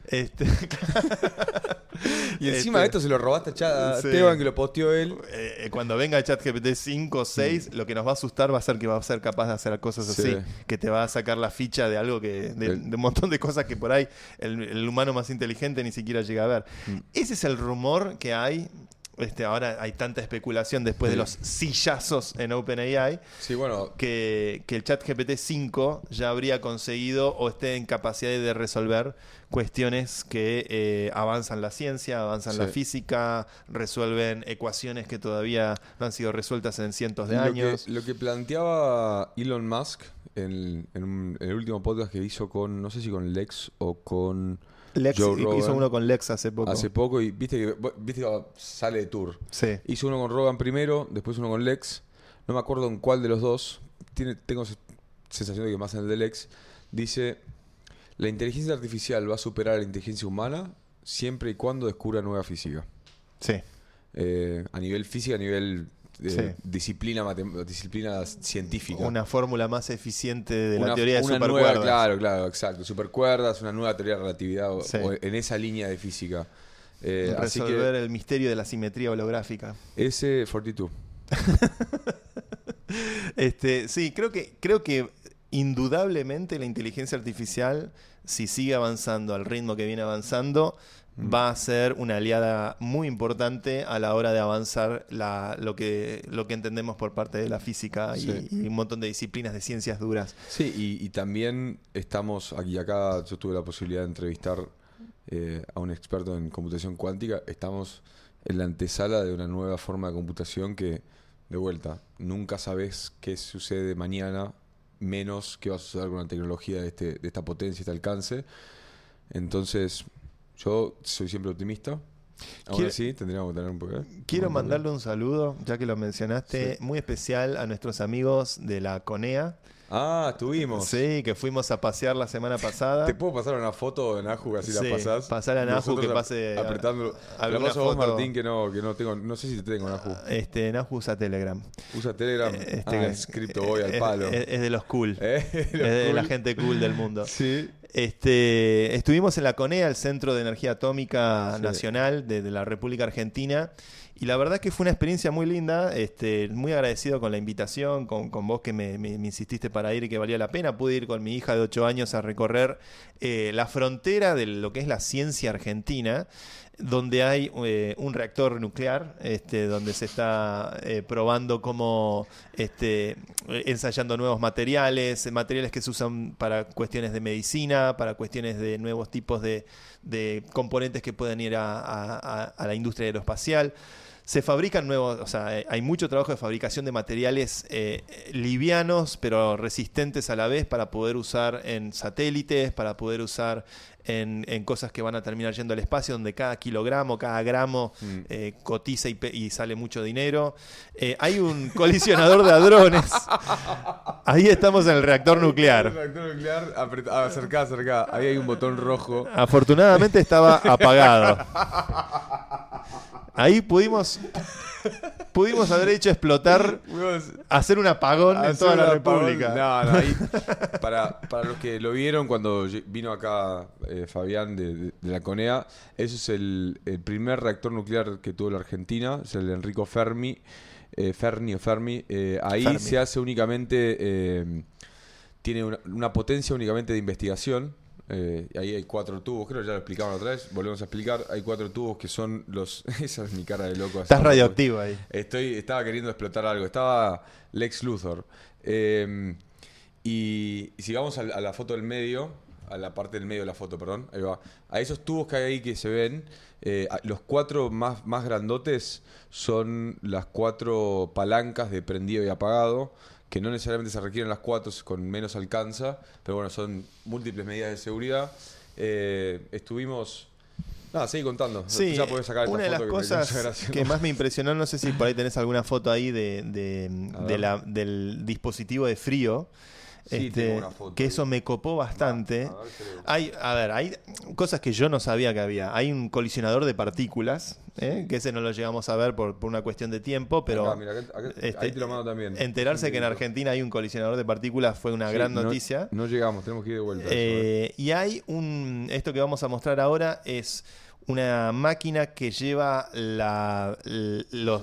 Speaker 2: este, <laughs>
Speaker 3: Y encima
Speaker 2: Este,
Speaker 3: de esto se lo robaste a,
Speaker 2: sí.
Speaker 3: Esteban, que lo posteó él.
Speaker 2: eh, cuando venga ChatGPT 5 o 6, lo que nos va a asustar va a ser que va a ser capaz de hacer cosas
Speaker 3: Mm. Sí.
Speaker 2: así, que te va a sacar la ficha de algo que de,
Speaker 3: El-
Speaker 2: de un montón de cosas que por ahí el, el humano más inteligente ni siquiera llega a ver.
Speaker 3: Mm.
Speaker 2: Ese es el rumor que hay. Este, ahora hay tanta especulación después de los sillazos en OpenAI,
Speaker 3: Sí, bueno,
Speaker 2: que, que el chat GPT 5 ya habría conseguido o esté en capacidad de resolver cuestiones que eh, avanzan la ciencia, avanzan la física, resuelven ecuaciones que todavía no han sido resueltas en cientos de
Speaker 3: lo
Speaker 2: años.
Speaker 3: Que, lo que planteaba Elon Musk en, en un- en el último podcast que hizo con, no sé si con Lex o con
Speaker 2: Lex
Speaker 3: Joe
Speaker 2: hizo
Speaker 3: Rogan.
Speaker 2: uno con Lex hace poco.
Speaker 3: hace poco y viste que, viste que sale de tour.
Speaker 2: Sí.
Speaker 3: Hizo uno con Rogan primero, después uno con Lex. No me acuerdo en cuál de los dos. Tiene, tengo se- sensación de que más en el de Lex. Dice, la inteligencia artificial va a superar a la inteligencia humana siempre y cuando descubra nueva física.
Speaker 2: Sí.
Speaker 3: Eh, a nivel física, a nivel eh,
Speaker 2: Sí.
Speaker 3: disciplina, disciplina científica.
Speaker 2: Una fórmula más eficiente de la teoría de supercuerdas.
Speaker 3: nueva, claro, claro, exacto. Supercuerdas, una nueva teoría de relatividad o-
Speaker 2: Sí.
Speaker 3: o en esa línea de física. Eh, así
Speaker 2: Resolver
Speaker 3: que
Speaker 2: el misterio de la simetría holográfica.
Speaker 3: ese 42. <laughs>
Speaker 2: Este, sí, creo que, creo que indudablemente la inteligencia artificial, si sigue avanzando al ritmo que viene avanzando. Va a ser una aliada muy importante a la hora de avanzar la, lo, que, lo que entendemos por parte de la física y-
Speaker 3: Sí.
Speaker 2: y, un montón de disciplinas de ciencias duras.
Speaker 3: Sí, y, y también estamos aquí acá, yo tuve la posibilidad de entrevistar eh, a un experto en computación cuántica, estamos en la antesala de una nueva forma de computación que, de vuelta, nunca sabes qué sucede mañana, menos qué va a suceder con una tecnología de, este, de esta potencia, este alcance. Entonces, yo soy siempre optimista.
Speaker 2: Quiero-
Speaker 3: así, tendríamos que tener un poco...
Speaker 2: Quiero
Speaker 3: Un
Speaker 2: mandarle un saludo, ya que lo mencionaste,
Speaker 3: Sí.
Speaker 2: muy especial a nuestros amigos de la CONEA.
Speaker 3: Ah, estuvimos.
Speaker 2: Sí, que fuimos a pasear la semana <laughs> pasada.
Speaker 3: ¿Te puedo pasar una foto de Naju así
Speaker 2: Sí,
Speaker 3: la pasás?
Speaker 2: pasar a Naju,
Speaker 3: Nosotros
Speaker 2: que pase a-
Speaker 3: Lo paso a vos. Martín, que no, que no tengo. No sé si te tengo, Naju.
Speaker 2: Este, Naju usa Telegram.
Speaker 3: Usa Telegram.
Speaker 2: Este,
Speaker 3: ah, es Crypto Boy al palo.
Speaker 2: Es, es de los cool. <laughs>
Speaker 3: ¿Eh?
Speaker 2: Es de la gente cool del mundo. <laughs>
Speaker 3: Sí.
Speaker 2: Este, estuvimos en la CONEA, el Centro de Energía Atómica
Speaker 3: Sí.
Speaker 2: Nacional de, de la República Argentina. Y la verdad que fue una experiencia muy linda, este, muy agradecido con la invitación, con, con vos que me, insististe para ir y que valía la pena. Pude ir con mi hija de 8 años a recorrer eh, la frontera de lo que es la ciencia argentina, donde hay eh, un reactor nuclear, este, donde se está eh, probando cómo este, ensayando nuevos materiales, materiales que se usan para cuestiones de medicina, para cuestiones de nuevos tipos de, de componentes que pueden ir a- a la industria aeroespacial. Se fabrican nuevos, o sea, eh, hay mucho trabajo de fabricación de materiales eh, livianos, pero resistentes a la vez para poder usar en satélites, para poder usar en, en cosas que van a terminar yendo al espacio, donde cada kilogramo, cada gramo
Speaker 3: Mm.
Speaker 2: eh, cotiza y, sale mucho dinero. Eh, hay un colisionador de hadrones. Ahí estamos en el reactor
Speaker 3: El
Speaker 2: nuclear.
Speaker 3: reactor nuclear, ah, acercá, acercá. Ahí hay un botón rojo.
Speaker 2: Afortunadamente estaba apagado. Ahí pudimos pudimos haber hecho explotar, hacer un apagón en toda la. República.
Speaker 3: No, no, ahí, <laughs> para, para los que lo vieron cuando vino acá eh, Fabián de, de- de la CONEA, ese es el, el primer reactor nuclear que tuvo la Argentina, es el de Enrico Fermi, eh, Ferni o Fermi. Eh, ahí
Speaker 2: Fermi.
Speaker 3: se hace únicamente, eh, tiene una, una potencia únicamente de investigación. Eh, ahí hay cuatro tubos, creo que ya lo explicaban otra vez, volvemos a explicar. Hay cuatro tubos que son los. <laughs> Esa es mi cara de loco.
Speaker 2: Estás radioactivo ahí.
Speaker 3: Estoy, estaba queriendo explotar algo. Estaba Lex Luthor. Eh, y, y si vamos a, la- a la foto del medio, a la parte del medio de la foto, perdón, ahí va. A esos tubos que hay ahí que se ven, eh, los cuatro más, más grandotes son las cuatro palancas de prendido y apagado, que no necesariamente se requieren las cuatro, con menos alcanza, pero bueno, son múltiples medidas de seguridad. Eh, estuvimos... Nada, seguí contando.
Speaker 2: Sí,
Speaker 3: ya podés sacar esta
Speaker 2: una de las
Speaker 3: que
Speaker 2: cosas que más me impresionó, no sé si por ahí tenés alguna foto ahí de, de- <laughs> de la- del dispositivo de frío,
Speaker 3: Sí,
Speaker 2: este,
Speaker 3: tengo una foto
Speaker 2: que
Speaker 3: ahí.
Speaker 2: eso me copó bastante.
Speaker 3: A.
Speaker 2: Hay, a ver, hay cosas que yo no sabía que había. Hay un colisionador de partículas, ¿eh? que ese no lo llegamos a ver por, por una cuestión de tiempo, pero
Speaker 3: Acá, mira, acá- acá-
Speaker 2: este,
Speaker 3: ahí te lo mando también.
Speaker 2: enterarse que en Argentina hay un colisionador de partículas fue una
Speaker 3: Sí,
Speaker 2: gran
Speaker 3: no-
Speaker 2: noticia.
Speaker 3: No, llegamos, tenemos que ir de vuelta. Eh,
Speaker 2: y hay un. Esto que vamos a mostrar ahora es una máquina que lleva la, los-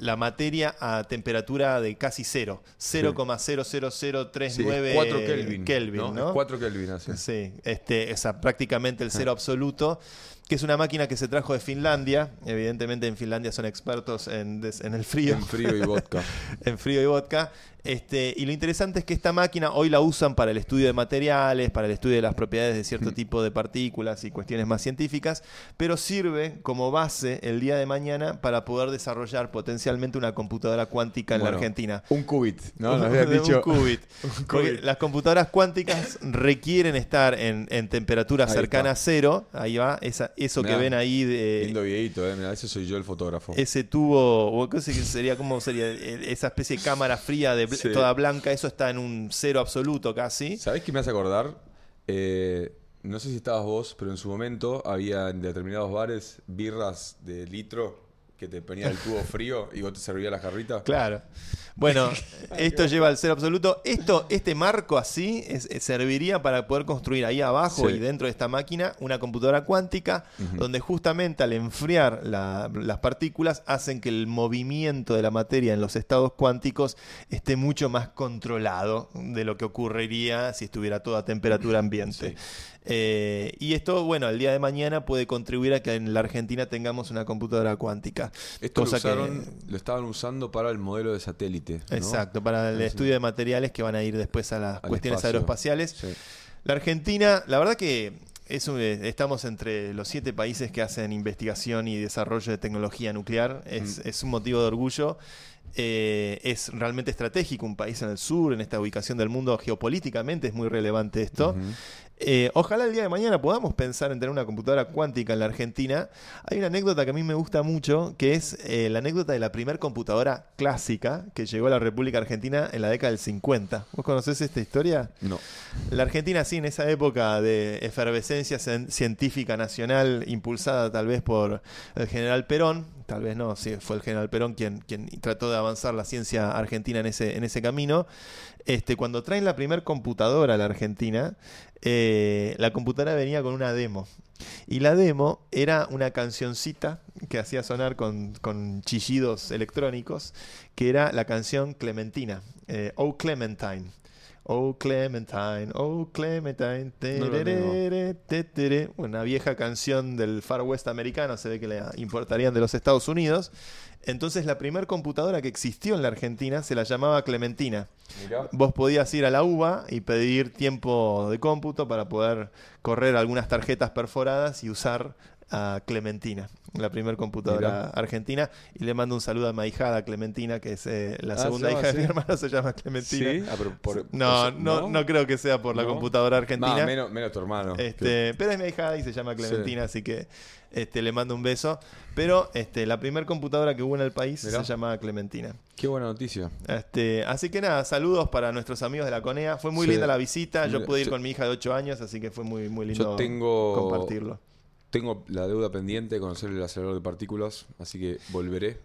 Speaker 2: la, materia a temperatura de casi cero. 0,00039
Speaker 3: Sí, es 4 Kelvin.
Speaker 2: Kelvin, ¿no?
Speaker 3: Es 4 Kelvin, así.
Speaker 2: Sí, este, es a- prácticamente el cero absoluto. que es una máquina que se trajo de Finlandia. Evidentemente en Finlandia son expertos en, en el frío.
Speaker 3: En frío y vodka. <laughs>
Speaker 2: en frío y vodka. Este, y lo interesante es que esta máquina hoy la usan para el estudio de materiales, para el estudio de las propiedades de cierto
Speaker 3: Mm.
Speaker 2: tipo de partículas y cuestiones más científicas, pero sirve como base el día de mañana para poder desarrollar potencialmente una computadora cuántica en la Argentina.
Speaker 3: Un qubit, ¿no? Nos habían <laughs>
Speaker 2: De
Speaker 3: dicho. <laughs>
Speaker 2: un qubit.
Speaker 3: Un qubit.
Speaker 2: las computadoras cuánticas requieren estar en, en temperatura
Speaker 3: Ahí
Speaker 2: cercana a cero. Ahí va, esa, eso que ven ahí de,
Speaker 3: Lindo videito, ¿eh? Mirá, ese soy yo el fotógrafo.
Speaker 2: ese tubo, o qué sé- sería como sería Eh, esa especie de cámara fría de
Speaker 3: Sí.
Speaker 2: toda blanca, eso está en un cero absoluto casi.
Speaker 3: ¿Sabés qué me hace acordar? Eh, no sé si estabas vos, pero en su momento había en determinados bares birras de litro que te ponían el tubo frío y vos te servías la jarrita.
Speaker 2: Claro. Bueno, <laughs> esto lleva al cero absoluto. Esto, este marco así es- es- serviría para poder construir ahí abajo
Speaker 3: Sí.
Speaker 2: y dentro de esta máquina una computadora cuántica donde justamente al enfriar la- las partículas hacen que el movimiento de la materia en los estados cuánticos esté mucho más controlado de lo que ocurriría si estuviera toda a temperatura ambiente.
Speaker 3: Sí.
Speaker 2: Eh, y esto, bueno, el día de mañana puede contribuir a que en la Argentina tengamos una computadora cuántica.
Speaker 3: Esto lo,
Speaker 2: Cosa que-
Speaker 3: usaron, lo estaban usando para el modelo de satélite. ¿no?
Speaker 2: Exacto, para el
Speaker 3: Sí.
Speaker 2: estudio de materiales que van a ir después a las
Speaker 3: Al
Speaker 2: cuestiones
Speaker 3: espacio.
Speaker 2: aeroespaciales.
Speaker 3: Sí.
Speaker 2: La Argentina, la verdad que es un- eh, estamos entre los siete países que hacen investigación y desarrollo de tecnología nuclear. Es,
Speaker 3: Mm.
Speaker 2: es un motivo de orgullo. Eh, es realmente estratégico un país en el sur, en esta ubicación del mundo geopolíticamente, es muy relevante esto. Eh, ojalá el día de mañana podamos pensar en tener una computadora cuántica en la Argentina. Hay una anécdota que a mí me gusta mucho, que es eh, la anécdota de la primer computadora clásica que llegó a la República Argentina en la década del 50. ¿Vos conocés esta historia?
Speaker 3: No.
Speaker 2: La Argentina, sí, en esa época de efervescencia cien- científica nacional, impulsada tal vez por el general Perón, tal vez no, sí, fue el general Perón quien, quien trató de avanzar la ciencia argentina en ese, en ese camino. Este, cuando traen la primer computadora a la Argentina, eh, la computadora venía con una demo. Y la demo era una cancioncita que hacía sonar con, con chillidos electrónicos, que era la canción Clementina, eh, Oh Clementine. Oh Clementine, oh Clementine, tererere, tetere. una vieja canción del Far West americano, se ve que le importarían de los Estados Unidos. Entonces la primera computadora que existió en la Argentina se la llamaba Clementina.
Speaker 3: Mirá.
Speaker 2: Vos podías ir a la UBA y pedir tiempo de cómputo para poder correr algunas tarjetas perforadas y usar a Clementina, la primera computadora
Speaker 3: Mirá.
Speaker 2: argentina. Y le mando un saludo a mi ahijada Clementina, que es eh, la
Speaker 3: Ah,
Speaker 2: segunda hija de mi hermano, se llama Clementina.
Speaker 3: Sí, ah, pero por-
Speaker 2: No,
Speaker 3: por-
Speaker 2: no, no, creo que sea por la computadora argentina.
Speaker 3: Menos, menos tu hermano.
Speaker 2: Este, pero es mi hija y se llama Clementina, así que este, le mando un beso. Pero este, la primera computadora que hubo en el país
Speaker 3: Mirá.
Speaker 2: se llamaba Clementina.
Speaker 3: Qué buena noticia.
Speaker 2: Este, así que nada, saludos para nuestros amigos de la CONEA. Fue muy
Speaker 3: Sí.
Speaker 2: linda la visita. Yo pude ir
Speaker 3: yo-
Speaker 2: con mi hija de 8 años, así que fue muy, muy lindo
Speaker 3: Yo tengo
Speaker 2: compartirlo.
Speaker 3: Tengo la deuda pendiente de conocer el acelerador de partículas, así que volveré.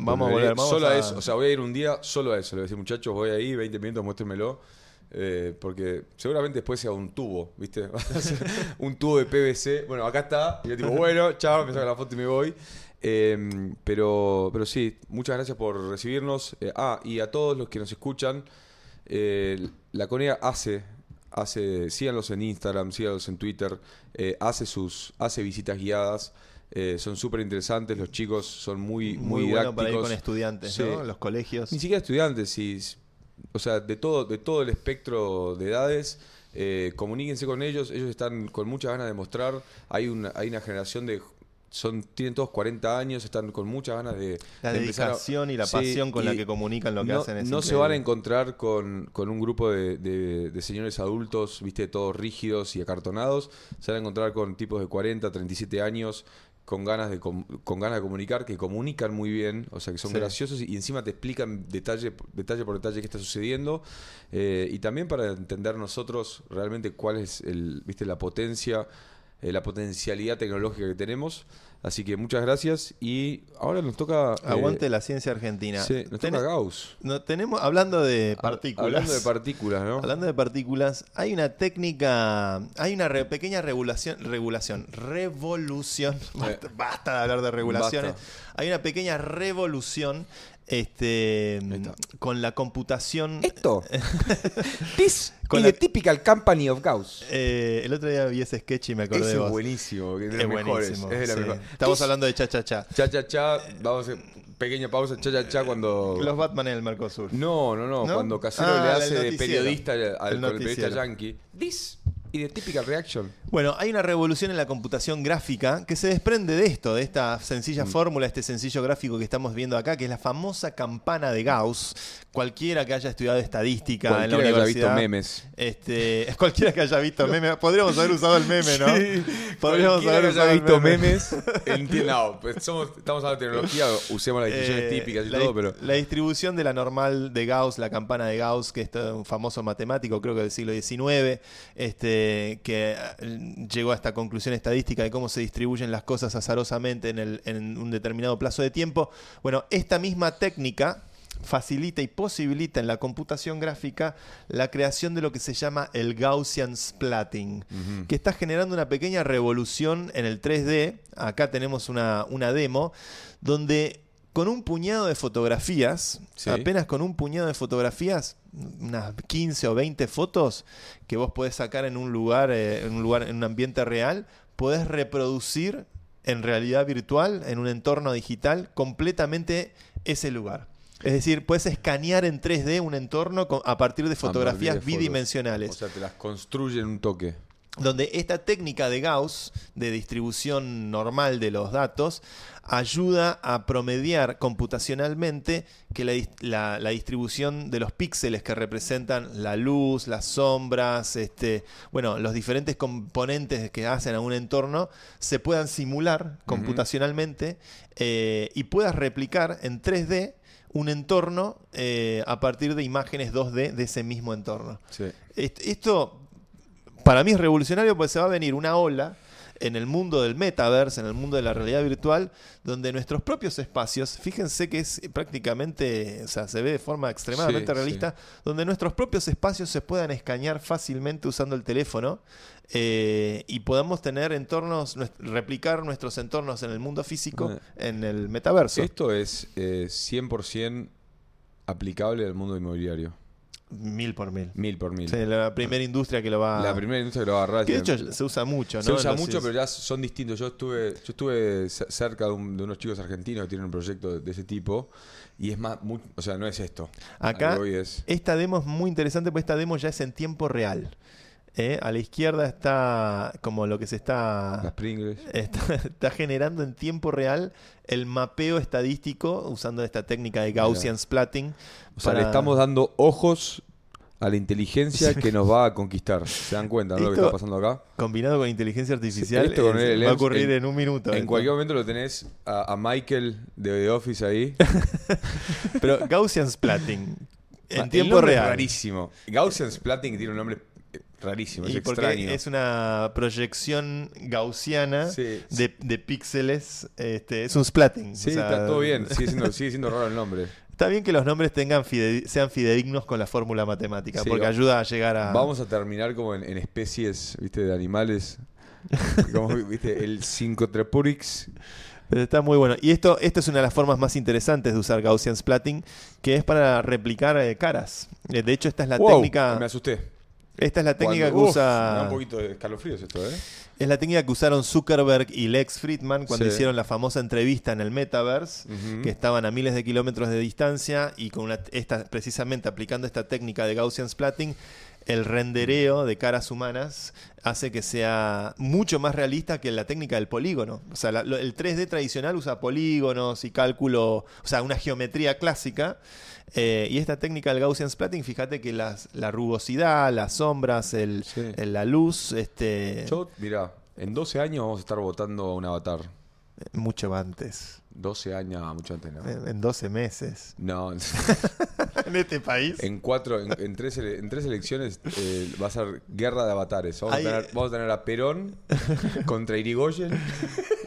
Speaker 2: Vamos a volver. Vamos
Speaker 3: solo a...
Speaker 2: a
Speaker 3: eso. O sea, voy a ir un día solo a eso. Le voy a decir, muchachos, voy ahí, 20 minutos, muéstrenmelo. eh, porque seguramente después sea un tubo, ¿viste? <laughs> un tubo de PVC. Bueno, acá está. Y yo tipo, bueno, chao, me saco la foto y me voy. Eh, pero, pero sí, muchas gracias por recibirnos. Eh, ah, y a todos los que nos escuchan, eh, la CONEA hace, hace, síganlos en Instagram, síganlos en Twitter, eh, hace sus, hace visitas guiadas. eh, son súper interesantes, los chicos son muy, muy,
Speaker 2: muy bueno para ir
Speaker 3: didácticos.
Speaker 2: con estudiantes,
Speaker 3: Sí.
Speaker 2: ¿no? Los colegios.
Speaker 3: Ni siquiera estudiantes, sí, o sea, de todo, de todo el espectro de edades. eh, comuníquense con ellos, ellos están con muchas ganas de mostrar. Hay una, hay una generación de. Son, tienen todos 40 años, están con muchas ganas de.
Speaker 2: La
Speaker 3: de empezar a-
Speaker 2: dedicación y la
Speaker 3: Sí,
Speaker 2: pasión con la que comunican lo que
Speaker 3: no,
Speaker 2: hacen es
Speaker 3: no se van a encontrar con, con un grupo de, de- de señores adultos, viste, todos rígidos y acartonados. Se van a encontrar con tipos de 40, 37 años, con ganas de, com- con ganas de comunicar, que comunican muy bien, o sea, que son
Speaker 2: Sí.
Speaker 3: graciosos y encima te explican detalle, detalle por detalle qué está sucediendo. Eh, y también para entender nosotros realmente cuál es el, viste, la potencia, eh, la potencialidad tecnológica que tenemos. Así que muchas gracias y ahora nos toca... eh,
Speaker 2: Aguante la ciencia argentina.
Speaker 3: Sí, nos
Speaker 2: Ten-
Speaker 3: toca Gauss.
Speaker 2: no, tenemos, hablando de partículas.
Speaker 3: Hablando de partículas, ¿no?
Speaker 2: Hablando de partículas, hay una técnica, hay una re- pequeña regulación, regulación, revolución, basta, <laughs> basta de hablar de regulaciones,
Speaker 3: Basta.
Speaker 2: hay una pequeña revolución este, con la computación.
Speaker 4: Esto. <laughs> This
Speaker 2: Con
Speaker 4: is
Speaker 2: la-
Speaker 4: the typical company of Gauss.
Speaker 2: Eh, el otro día vi ese sketch y me acordé
Speaker 3: Ese
Speaker 2: de
Speaker 3: es
Speaker 2: vos.
Speaker 3: buenísimo, es de
Speaker 2: Es buenísimo.
Speaker 3: Es de
Speaker 2: sí.
Speaker 3: mejor.
Speaker 2: Estamos
Speaker 3: ¿Qué
Speaker 2: hablando de cha cha cha.
Speaker 3: Cha, cha, cha. Vamos a hacer pequeña pausa. Cha, cha, cha cuando.
Speaker 2: Los Batman en el Mercosur.
Speaker 3: No, no, no,
Speaker 2: ¿No?
Speaker 3: Cuando Casero
Speaker 2: Ah,
Speaker 3: le hace de periodista al, al periodista yankee. This y the typical reaction.
Speaker 2: Bueno, hay una revolución en la computación gráfica que se desprende de esto, de esta sencilla
Speaker 3: Mm.
Speaker 2: fórmula, este sencillo gráfico que estamos viendo acá, que es la famosa campana de Gauss. Cualquiera que haya estudiado estadística en la
Speaker 3: Cualquiera que haya visto
Speaker 2: universidad.
Speaker 3: memes.
Speaker 2: Este, <laughs> cualquiera que haya visto meme. Podríamos haber usado el meme, ¿no? <laughs> Podríamos
Speaker 3: Cualquiera
Speaker 2: haber
Speaker 3: que
Speaker 2: usado
Speaker 3: haya
Speaker 2: el
Speaker 3: visto
Speaker 2: meme.
Speaker 3: memes, <laughs> entiende. No, pues somos, estamos hablando de tecnología, usemos las distinciones
Speaker 2: Eh,
Speaker 3: típicas y
Speaker 2: la,
Speaker 3: todo, pero.
Speaker 2: la distribución de la normal de Gauss, la campana de Gauss, que es un famoso matemático, creo que del siglo XIX, este, que eh, llegó a esta conclusión estadística de cómo se distribuyen las cosas azarosamente en, el- en un determinado plazo de tiempo. Bueno, esta misma técnica facilita y posibilita en la computación gráfica la creación de lo que se llama el Gaussian splatting, que está generando una pequeña revolución en el 3D. Acá tenemos una, una demo donde con un puñado de fotografías,
Speaker 3: Sí.
Speaker 2: apenas con un puñado de fotografías, unas 15 o 20 fotos que vos podés sacar en un lugar, eh, en un lugar, en un ambiente real, podés reproducir en realidad virtual, en un entorno digital, completamente ese lugar. Es decir, puedes escanear en 3D un entorno a partir de fotografías
Speaker 3: fotos.
Speaker 2: bidimensionales
Speaker 3: O sea, te las construye en un toque.
Speaker 2: Donde esta técnica de Gauss, de distribución normal de los datos, ayuda a promediar computacionalmente que la, la- la distribución de los píxeles que representan la luz, las sombras, este, bueno, los diferentes componentes que hacen a un entorno se puedan simular computacionalmente eh, y puedas replicar en 3D un entorno eh, a partir de imágenes 2D de ese mismo entorno.
Speaker 3: Sí.
Speaker 2: Est- Esto para mí es revolucionario porque se va a venir una ola en el mundo del metaverse, en el mundo de la realidad virtual, donde nuestros propios espacios, fíjense que es prácticamente, o sea, se ve de forma extremadamente
Speaker 3: Sí,
Speaker 2: realista, donde nuestros propios espacios se puedan escanear fácilmente usando el teléfono eh, y podamos tener entornos, replicar nuestros entornos en el mundo físico
Speaker 3: Eh.
Speaker 2: en el metaverso.
Speaker 3: Esto es eh, 100% aplicable al mundo inmobiliario.
Speaker 2: Mil por mil.
Speaker 3: Mil por mil.
Speaker 2: La primera industria que lo va
Speaker 3: La primera industria que lo va a agarrar.
Speaker 2: Que de hecho se usa mucho, ¿no?
Speaker 3: Se usa mucho, pero ya son distintos. Yo estuve, yo estuve ce- cerca de, un- de unos chicos argentinos que tienen un proyecto de, ese tipo y es más, muy- o sea, no es esto.
Speaker 2: Acá,
Speaker 3: voy es-
Speaker 2: esta demo es muy interesante porque esta demo ya es en tiempo real. ¿Eh? A la izquierda está como lo que se está, está, <laughs> está generando en tiempo real el mapeo estadístico usando esta técnica de Gaussian splatting.
Speaker 3: O sea,
Speaker 2: para-
Speaker 3: le estamos dando ojos a la inteligencia que nos va a conquistar. ¿Se dan cuenta ¿no? lo que está pasando acá?
Speaker 2: Combinado con inteligencia artificial,
Speaker 3: esto con
Speaker 2: es-
Speaker 3: el
Speaker 2: va a ocurrir
Speaker 3: en-
Speaker 2: en, un minuto.
Speaker 3: En
Speaker 2: esto.
Speaker 3: cualquier momento lo tenés a, a Michael de The Office ahí. <laughs>
Speaker 2: Pero Gaussian splatting en
Speaker 3: El
Speaker 2: tiempo
Speaker 3: nombre es
Speaker 2: real.
Speaker 3: rarísimo. Gaussian Splatting tiene un nombre rarísimo, es
Speaker 2: Y
Speaker 3: extraño.
Speaker 2: es una proyección gaussiana
Speaker 3: Sí,
Speaker 2: de, de píxeles. Este, es un splatting.
Speaker 3: Sí,
Speaker 2: o sea,
Speaker 3: está todo bien. <laughs> Sigue siendo, sigue siendo raro el nombre.
Speaker 2: Está bien que los nombres tengan fide- sean fidedignos con la fórmula matemática,
Speaker 3: Sí,
Speaker 2: porque ayuda a llegar a.
Speaker 3: Vamos a terminar como en, en especies, ¿viste? De animales. <laughs> Como, ¿viste? El Cincotrepurix.
Speaker 2: Pero está muy bueno. Y esto, esto es una de las formas más interesantes de usar Gaussian splatting, que es para replicar eh, caras. Eh, de hecho, esta es la
Speaker 3: Wow,
Speaker 2: técnica.
Speaker 3: Me asusté.
Speaker 2: Esta es la técnica
Speaker 3: Cuando-
Speaker 2: que
Speaker 3: uf,
Speaker 2: usa.
Speaker 3: un poquito de escalofríos esto, ¿eh?
Speaker 2: Es la técnica que usaron Zuckerberg y Lex Friedman cuando
Speaker 3: Sí.
Speaker 2: hicieron la famosa entrevista en el Metaverse, que estaban a miles de kilómetros de distancia y con una, esta, precisamente aplicando esta técnica de Gaussian splatting, el rendereo de caras humanas hace que sea mucho más realista que la técnica del polígono. O sea, la- lo- el 3D tradicional usa polígonos y cálculo, o sea, una geometría clásica. Eh, y esta técnica del Gaussian splatting, fíjate que las, la rugosidad, las sombras, el,
Speaker 3: Sí.
Speaker 2: el- la luz, este,
Speaker 3: Yo, mirá, en 12 años vamos a estar votando un avatar.
Speaker 2: mucho antes,
Speaker 3: 12 años, ah, mucho antes, ¿no?
Speaker 2: en, en 12 meses. <laughs>
Speaker 3: No, <laughs> <laughs>
Speaker 2: en este país.
Speaker 3: en cuatro, en, en tres, ele- en tres elecciones eh, va a ser guerra de avatares. Vamos, a tener, vamos a tener a Perón contra Irigoyen.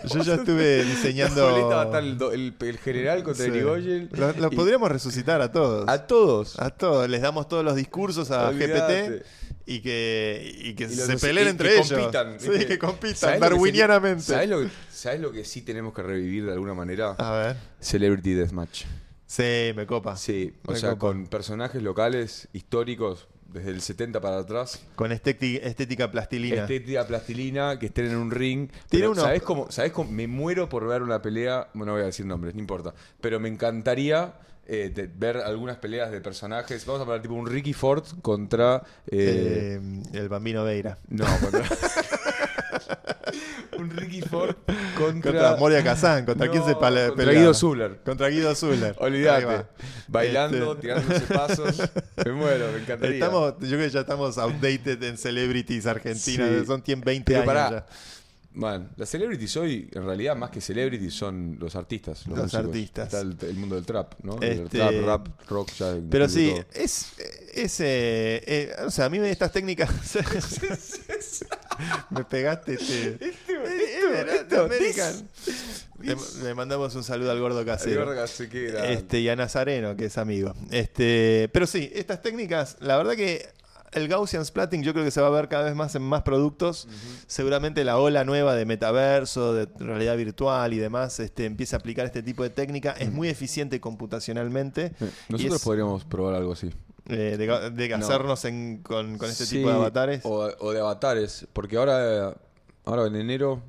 Speaker 3: <laughs>
Speaker 2: Yo ya estuve diseñando.
Speaker 3: Ahorita va a estar el, el- el general contra
Speaker 2: Sí.
Speaker 3: Irigoyen.
Speaker 2: Lo- Los
Speaker 3: Y-
Speaker 2: podríamos resucitar a todos.
Speaker 3: A todos.
Speaker 2: A todos. Les damos todos los discursos a. GPT y que, y que
Speaker 3: Y
Speaker 2: se peleen entre
Speaker 3: que
Speaker 2: ellos.
Speaker 3: compitan,
Speaker 2: que compitan
Speaker 3: ¿Sabés lo
Speaker 2: darwinianamente.
Speaker 3: ¿Sabés lo, que- ¿Sabés lo que sí tenemos que revivir de alguna manera?
Speaker 2: A ver.
Speaker 3: Celebrity Deathmatch.
Speaker 2: Sí, me copa.
Speaker 3: Sí, o
Speaker 2: Me
Speaker 3: sea,
Speaker 2: copa.
Speaker 3: con personajes locales, históricos, desde el 70 para atrás.
Speaker 2: Con estéti- estética plastilina.
Speaker 3: Estética plastilina, que estén en un ring.
Speaker 2: Tiene uno-
Speaker 3: ¿sabés cómo, ¿Sabés cómo? Me muero por ver una pelea. Bueno, no voy a decir nombres, no importa. Pero me encantaría eh, de- ver algunas peleas de personajes. Vamos a poner tipo un Ricky Ford contra. eh,
Speaker 2: Eh, el bambino Veira.
Speaker 3: no, contra. <laughs> <laughs> un Ricky Ford contra.
Speaker 2: Contra Moria Kazan. ¿Contra
Speaker 3: No,
Speaker 2: quién se pale-
Speaker 3: contra
Speaker 2: pelea?
Speaker 3: Guido Zuller.
Speaker 2: Contra Guido Zuller.
Speaker 3: Olvídate. Bailando,
Speaker 2: Este-
Speaker 3: tirándose pasos. <laughs> Me muero, me encantaría.
Speaker 2: Estamos, yo creo que ya estamos outdated en celebrities argentinas.
Speaker 3: Sí.
Speaker 2: Son tienen 20
Speaker 3: Pero
Speaker 2: años
Speaker 3: pará,
Speaker 2: ya.
Speaker 3: Man, las celebrities hoy, en realidad, más que celebrities, son los artistas. Los,
Speaker 2: Los artistas.
Speaker 3: Está el, el mundo del trap, ¿no? El
Speaker 2: Este-
Speaker 3: trap, rap, rock, ya.
Speaker 2: Pero sí,
Speaker 3: todo.
Speaker 2: es, es eh, eh, o sea, a mí me- estas técnicas <laughs> me pegaste este, eh, eh,
Speaker 3: esto,
Speaker 2: American. Le, le mandamos un saludo al gordo casero.
Speaker 3: queda.
Speaker 2: Este, y a Nazareno, que es amigo. Este, pero sí, estas técnicas, la verdad que el Gaussian Splatting yo creo que se va a ver cada vez más en más productos. Seguramente la ola nueva de metaverso, de realidad virtual y demás, este, empieza a aplicar este tipo de técnica. Es muy eficiente computacionalmente. Y
Speaker 3: Nosotros
Speaker 2: es,
Speaker 3: podríamos probar algo así.
Speaker 2: eh, de, de
Speaker 3: No.
Speaker 2: hacernos en- con, con este
Speaker 3: Sí,
Speaker 2: tipo de avatares.
Speaker 3: O, o de avatares. Porque ahora, ahora en enero,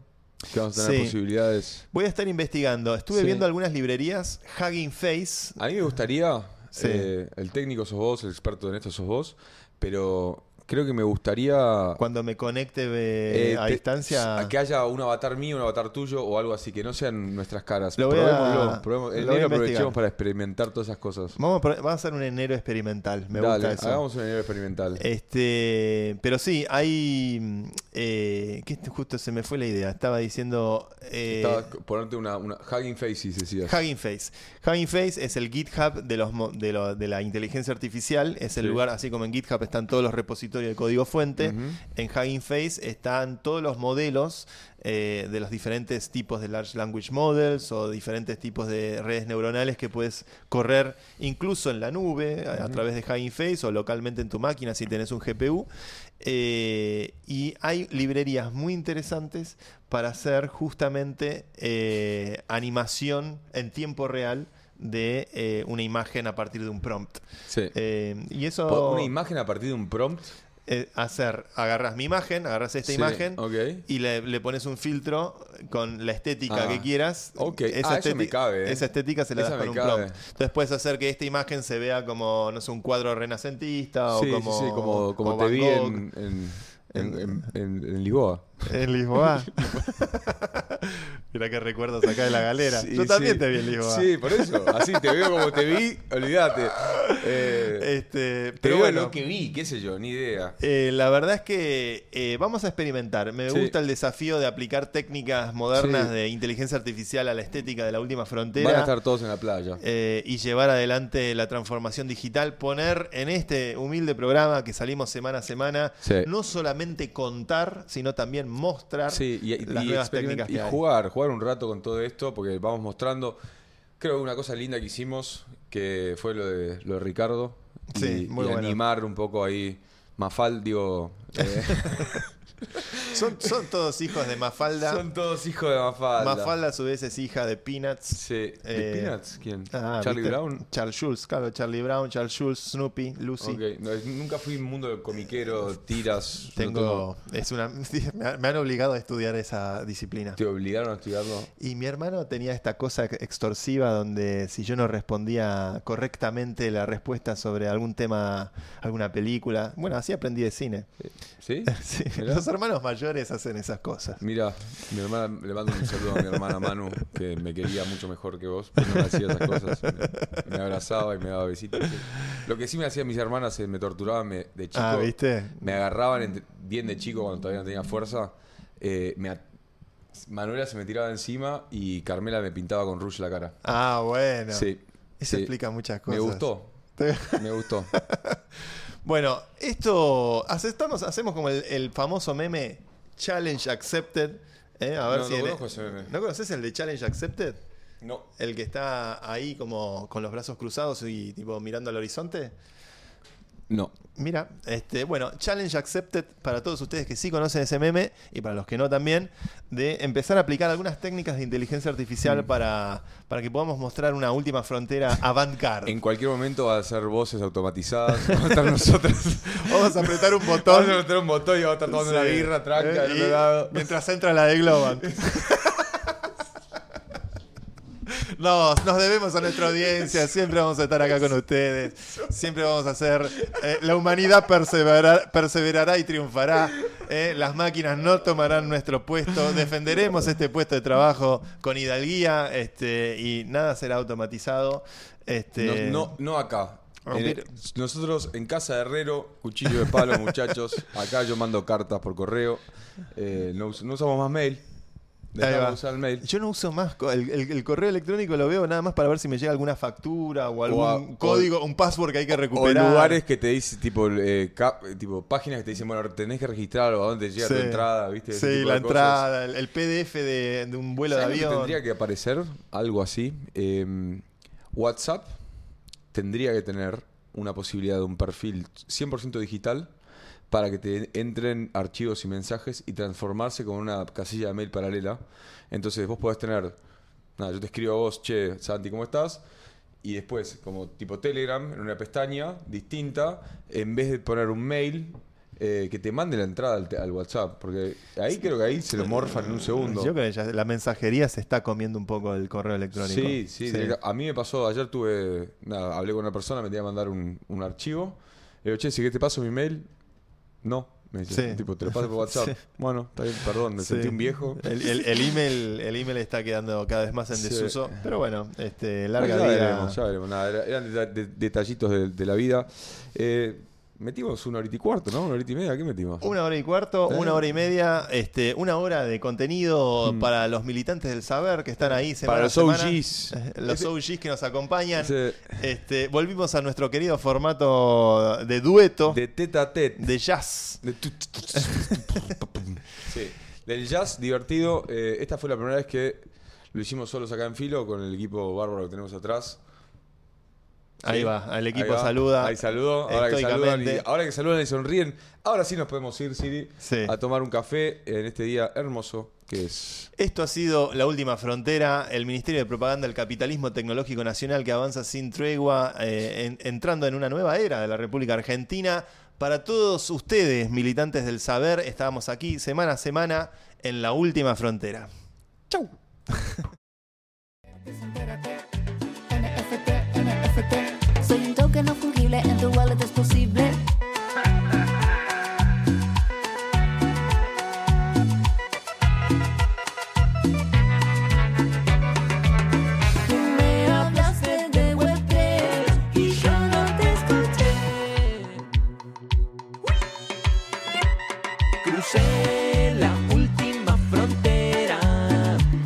Speaker 3: que vamos a tener
Speaker 2: Sí.
Speaker 3: posibilidades.
Speaker 2: Voy a estar investigando. Estuve
Speaker 3: Sí.
Speaker 2: viendo algunas librerías. Hugging Face.
Speaker 3: A mí me gustaría,
Speaker 2: Sí.
Speaker 3: eh, el técnico sos vos, el experto en esto sos vos, pero creo que me gustaría
Speaker 2: Cuando me conecte eh,
Speaker 3: eh,
Speaker 2: a
Speaker 3: te-
Speaker 2: distancia.
Speaker 3: a que haya un avatar mío, un avatar tuyo o algo así, que no sean nuestras caras.
Speaker 2: Lo voy a-
Speaker 3: Probémoslo, probemos.
Speaker 2: Lo voy a
Speaker 3: aprovechemos para experimentar todas esas cosas.
Speaker 2: Vamos a, vamos a hacer un enero experimental. Me
Speaker 3: Dale,
Speaker 2: gusta eso.
Speaker 3: hagamos un enero experimental.
Speaker 2: Este, pero sí, hay. mm, Eh, que este- justo se me fue la idea. Estaba diciendo. Eh,
Speaker 3: Estaba ponerte una, una Hugging Faces, decías.
Speaker 2: Hugging Face. Hugging Face es el GitHub de, los, de, lo- de la inteligencia artificial. Es el
Speaker 3: Sí.
Speaker 2: lugar, así como en GitHub están todos los repositorios de código fuente. En Hugging Face están todos los modelos eh, de los diferentes tipos de Large Language Models o diferentes tipos de redes neuronales que puedes correr incluso en la nube a, a través de Hugging Face o localmente en tu máquina si tenés un GPU. Eh, y hay librerías muy interesantes para hacer justamente eh, animación en tiempo real de eh, una imagen a partir de un prompt.
Speaker 3: Sí.
Speaker 2: Eh, y eso
Speaker 3: Una imagen a partir de un prompt.
Speaker 2: Eh, hacer, agarras mi imagen, agarras esta
Speaker 3: Sí,
Speaker 2: imagen y le, le pones un filtro con la estética
Speaker 3: Ah,
Speaker 2: que quieras.
Speaker 3: ok. Ah, eso me cabe, eh.
Speaker 2: esa estética se la
Speaker 3: Esa
Speaker 2: das con un
Speaker 3: cabe.
Speaker 2: prompt. Entonces puedes hacer que esta imagen se vea como, no sé, un cuadro renacentista
Speaker 3: sí,
Speaker 2: o como,
Speaker 3: sí, como, como te
Speaker 2: Van
Speaker 3: vi
Speaker 2: Gogh
Speaker 3: en, en, en, en- en- en Lisboa.
Speaker 2: En Lisboa. <laughs> <laughs> Mira qué recuerdos acá de la galera.
Speaker 3: Sí,
Speaker 2: Yo también
Speaker 3: sí.
Speaker 2: te vi en Lisboa.
Speaker 3: Sí, por eso. Así te veo como te vi, olvídate. Eh,
Speaker 2: Este,
Speaker 3: te
Speaker 2: pero
Speaker 3: veo
Speaker 2: bueno,
Speaker 3: lo que vi, qué sé yo, ni idea.
Speaker 2: Eh, la verdad es que eh, vamos a experimentar. Me
Speaker 3: Sí.
Speaker 2: gusta el desafío de aplicar técnicas modernas
Speaker 3: Sí.
Speaker 2: de inteligencia artificial a la estética de la última frontera.
Speaker 3: Van a estar todos en la playa.
Speaker 2: eh, y llevar adelante la transformación digital, poner en este humilde programa que salimos semana a semana,
Speaker 3: Sí.
Speaker 2: no solamente contar, sino también mostrar
Speaker 3: Sí, y,
Speaker 2: las
Speaker 3: y
Speaker 2: nuevas
Speaker 3: experiment-
Speaker 2: técnicas
Speaker 3: y
Speaker 2: hay.
Speaker 3: jugar, jugar un rato con todo esto, porque vamos mostrando. Creo que una cosa linda que hicimos, que fue lo de, lo de Ricardo, y,
Speaker 2: Sí, muy
Speaker 3: y
Speaker 2: bueno.
Speaker 3: animar un poco ahí. Mafal, digo. eh, <laughs> <laughs>
Speaker 2: Son, son todos hijos de Mafalda.
Speaker 3: son todos hijos de Mafalda.
Speaker 2: Mafalda a su vez es hija de Peanuts.
Speaker 3: Sí. ¿De
Speaker 2: Eh,
Speaker 3: Peanuts? ¿Quién?
Speaker 2: Ah,
Speaker 3: ¿Charlie
Speaker 2: ¿viste?
Speaker 3: Brown?
Speaker 2: Charles Schulz, claro, Charlie Brown, Charles Schulz, Snoopy, Lucy.
Speaker 3: No, nunca fui un mundo de comiquero, tiras. no
Speaker 2: Tengo, es una, <laughs> me han- obligado a estudiar esa disciplina.
Speaker 3: ¿Te obligaron a estudiarlo?
Speaker 2: Y mi hermano tenía esta cosa extorsiva donde si yo no respondía correctamente la respuesta sobre algún tema, alguna película, bueno, así aprendí de cine.
Speaker 3: ¿Sí? <laughs>
Speaker 2: Sí. Los hermanos mayores hacen esas cosas.
Speaker 3: Mira, mi hermana, le mando un saludo a mi hermana Manu, que me quería mucho mejor que vos, pero no me hacía esas cosas. Me, me abrazaba y me daba besitos. Lo que sí me hacían mis hermanas, eh, me torturaban me- de chico.
Speaker 2: Ah, ¿viste?
Speaker 3: Me agarraban bien de chico cuando todavía no tenía fuerza. eh, me Manuela se me tiraba encima y Carmela me pintaba con rouge la cara.
Speaker 2: Ah, bueno.
Speaker 3: Sí.
Speaker 2: Eso
Speaker 3: sí.
Speaker 2: explica muchas
Speaker 3: Me
Speaker 2: cosas.
Speaker 3: gustó, me gustó. <laughs>
Speaker 2: Bueno, esto aceptamos, hacemos como el, el famoso meme Challenge Accepted. ¿eh? A ver
Speaker 3: No,
Speaker 2: si
Speaker 3: no conozco ese.
Speaker 2: ¿No conoces el de Challenge Accepted?
Speaker 3: No.
Speaker 2: El que está ahí como con los brazos cruzados y tipo mirando al horizonte.
Speaker 3: No.
Speaker 2: Mira, este, bueno, challenge accepted para todos ustedes que sí conocen ese meme y para los que no también, de empezar a aplicar algunas técnicas de inteligencia artificial
Speaker 3: Mm.
Speaker 2: para, para que podamos mostrar una última frontera <laughs> avant-garde.
Speaker 3: En cualquier momento va a ser voces automatizadas. <laughs> Vamos a estar nosotros.
Speaker 2: Vamos a apretar un botón.
Speaker 3: Vamos a meter un botón y vamos a estar tomando una
Speaker 2: Sí.
Speaker 3: birra tranca
Speaker 2: Eh, y. Mientras entra la de Globan. <laughs> No, nos debemos a nuestra audiencia, siempre vamos a estar acá con ustedes, siempre vamos a hacer, eh, la humanidad persevera- perseverará y triunfará, eh, las máquinas no tomarán nuestro puesto, defenderemos este puesto de trabajo con hidalguía este, y nada será automatizado. Este,
Speaker 3: No, no, no acá.
Speaker 2: Ah,
Speaker 3: En-
Speaker 2: mira.
Speaker 3: nosotros en casa de Herrero, cuchillo de palo, muchachos. Acá yo mando cartas por correo. Eh, no, no usamos más mail.
Speaker 2: Ahí
Speaker 3: Dejamos
Speaker 2: va.
Speaker 3: de usar el mail.
Speaker 2: Yo no uso más el, el- el correo electrónico, lo veo nada más para ver si me llega alguna factura o algún
Speaker 3: a-
Speaker 2: código, un password que hay que
Speaker 3: O
Speaker 2: recuperar.
Speaker 3: lugares que te dicen, tipo, eh, cap- tipo, páginas que te dicen, bueno, tenés que registrar o a dónde llega
Speaker 2: Sí.
Speaker 3: tu entrada, ¿viste? Ese
Speaker 2: Sí, la entrada, el, el PDF de, de un vuelo de
Speaker 3: ¿Sabes lo que
Speaker 2: avión.
Speaker 3: tendría que aparecer algo así. Eh, WhatsApp tendría que tener una posibilidad de un perfil 100% digital para que te entren archivos y mensajes y transformarse como una casilla de mail paralela. Entonces vos podés tener, nada, yo te escribo a vos, che, Santi, ¿cómo estás? Y después, como tipo Telegram, en una pestaña distinta, en vez de poner un mail, eh, que te mande la entrada al, WhatsApp. Porque ahí creo que ahí se lo morfan en un segundo.
Speaker 2: Yo creo que ya la mensajería se está comiendo un poco el correo electrónico.
Speaker 3: Sí, sí, A mí me pasó, ayer tuve, nada, hablé con una persona, me tenía que mandar un, un archivo. Le digo, che, si que te paso mi mail, no. Me dice,
Speaker 2: Sí.
Speaker 3: tipo, te lo paso por <laughs> WhatsApp.
Speaker 2: Sí.
Speaker 3: Bueno, está bien, perdón, me
Speaker 2: Sí.
Speaker 3: sentí un viejo.
Speaker 2: El, el- el email, el email está quedando cada vez más en desuso. Pero bueno, este, larga
Speaker 3: ya
Speaker 2: vida.
Speaker 3: veremos, ya veremos. Nada, era- eran deta- de- detallitos de, de la vida. Eh, metimos una horita y cuarto, ¿no? Una horita y media, ¿qué metimos?
Speaker 2: Una hora y cuarto,
Speaker 3: ¿Eh?
Speaker 2: una hora y media, este, una hora de contenido
Speaker 3: Mm.
Speaker 2: para los militantes del saber que están ahí semana
Speaker 3: Para los
Speaker 2: semana.
Speaker 3: OGs. <laughs>
Speaker 2: Los
Speaker 3: Ese-
Speaker 2: OGs que nos acompañan.
Speaker 3: ese-
Speaker 2: Este, volvimos a nuestro querido formato de dueto, de,
Speaker 3: tete a tete.
Speaker 2: jazz.
Speaker 3: De tu- tu- tu- <laughs> sí. Del jazz divertido. eh, esta fue la primera vez que lo hicimos solos acá en filo con el equipo bárbaro que tenemos atrás.
Speaker 2: Ahí
Speaker 3: Sí.
Speaker 2: va, el equipo
Speaker 3: va.
Speaker 2: saluda.
Speaker 3: Ahí saludó. Ahora que saludan, y,
Speaker 2: estoicamente.
Speaker 3: ahora que saludan y sonríen. Ahora sí nos podemos ir, Siri,
Speaker 2: Sí.
Speaker 3: a tomar un café en este día hermoso que es.
Speaker 2: Esto ha sido La Última Frontera, el Ministerio de Propaganda del Capitalismo Tecnológico Nacional que avanza sin tregua, eh, en- entrando en una nueva era de la República Argentina. Para todos ustedes, militantes del saber, estábamos aquí semana a semana en La Última Frontera. ¡Chau! <laughs>
Speaker 5: Soy un token no fungible, en tu wallet es posible.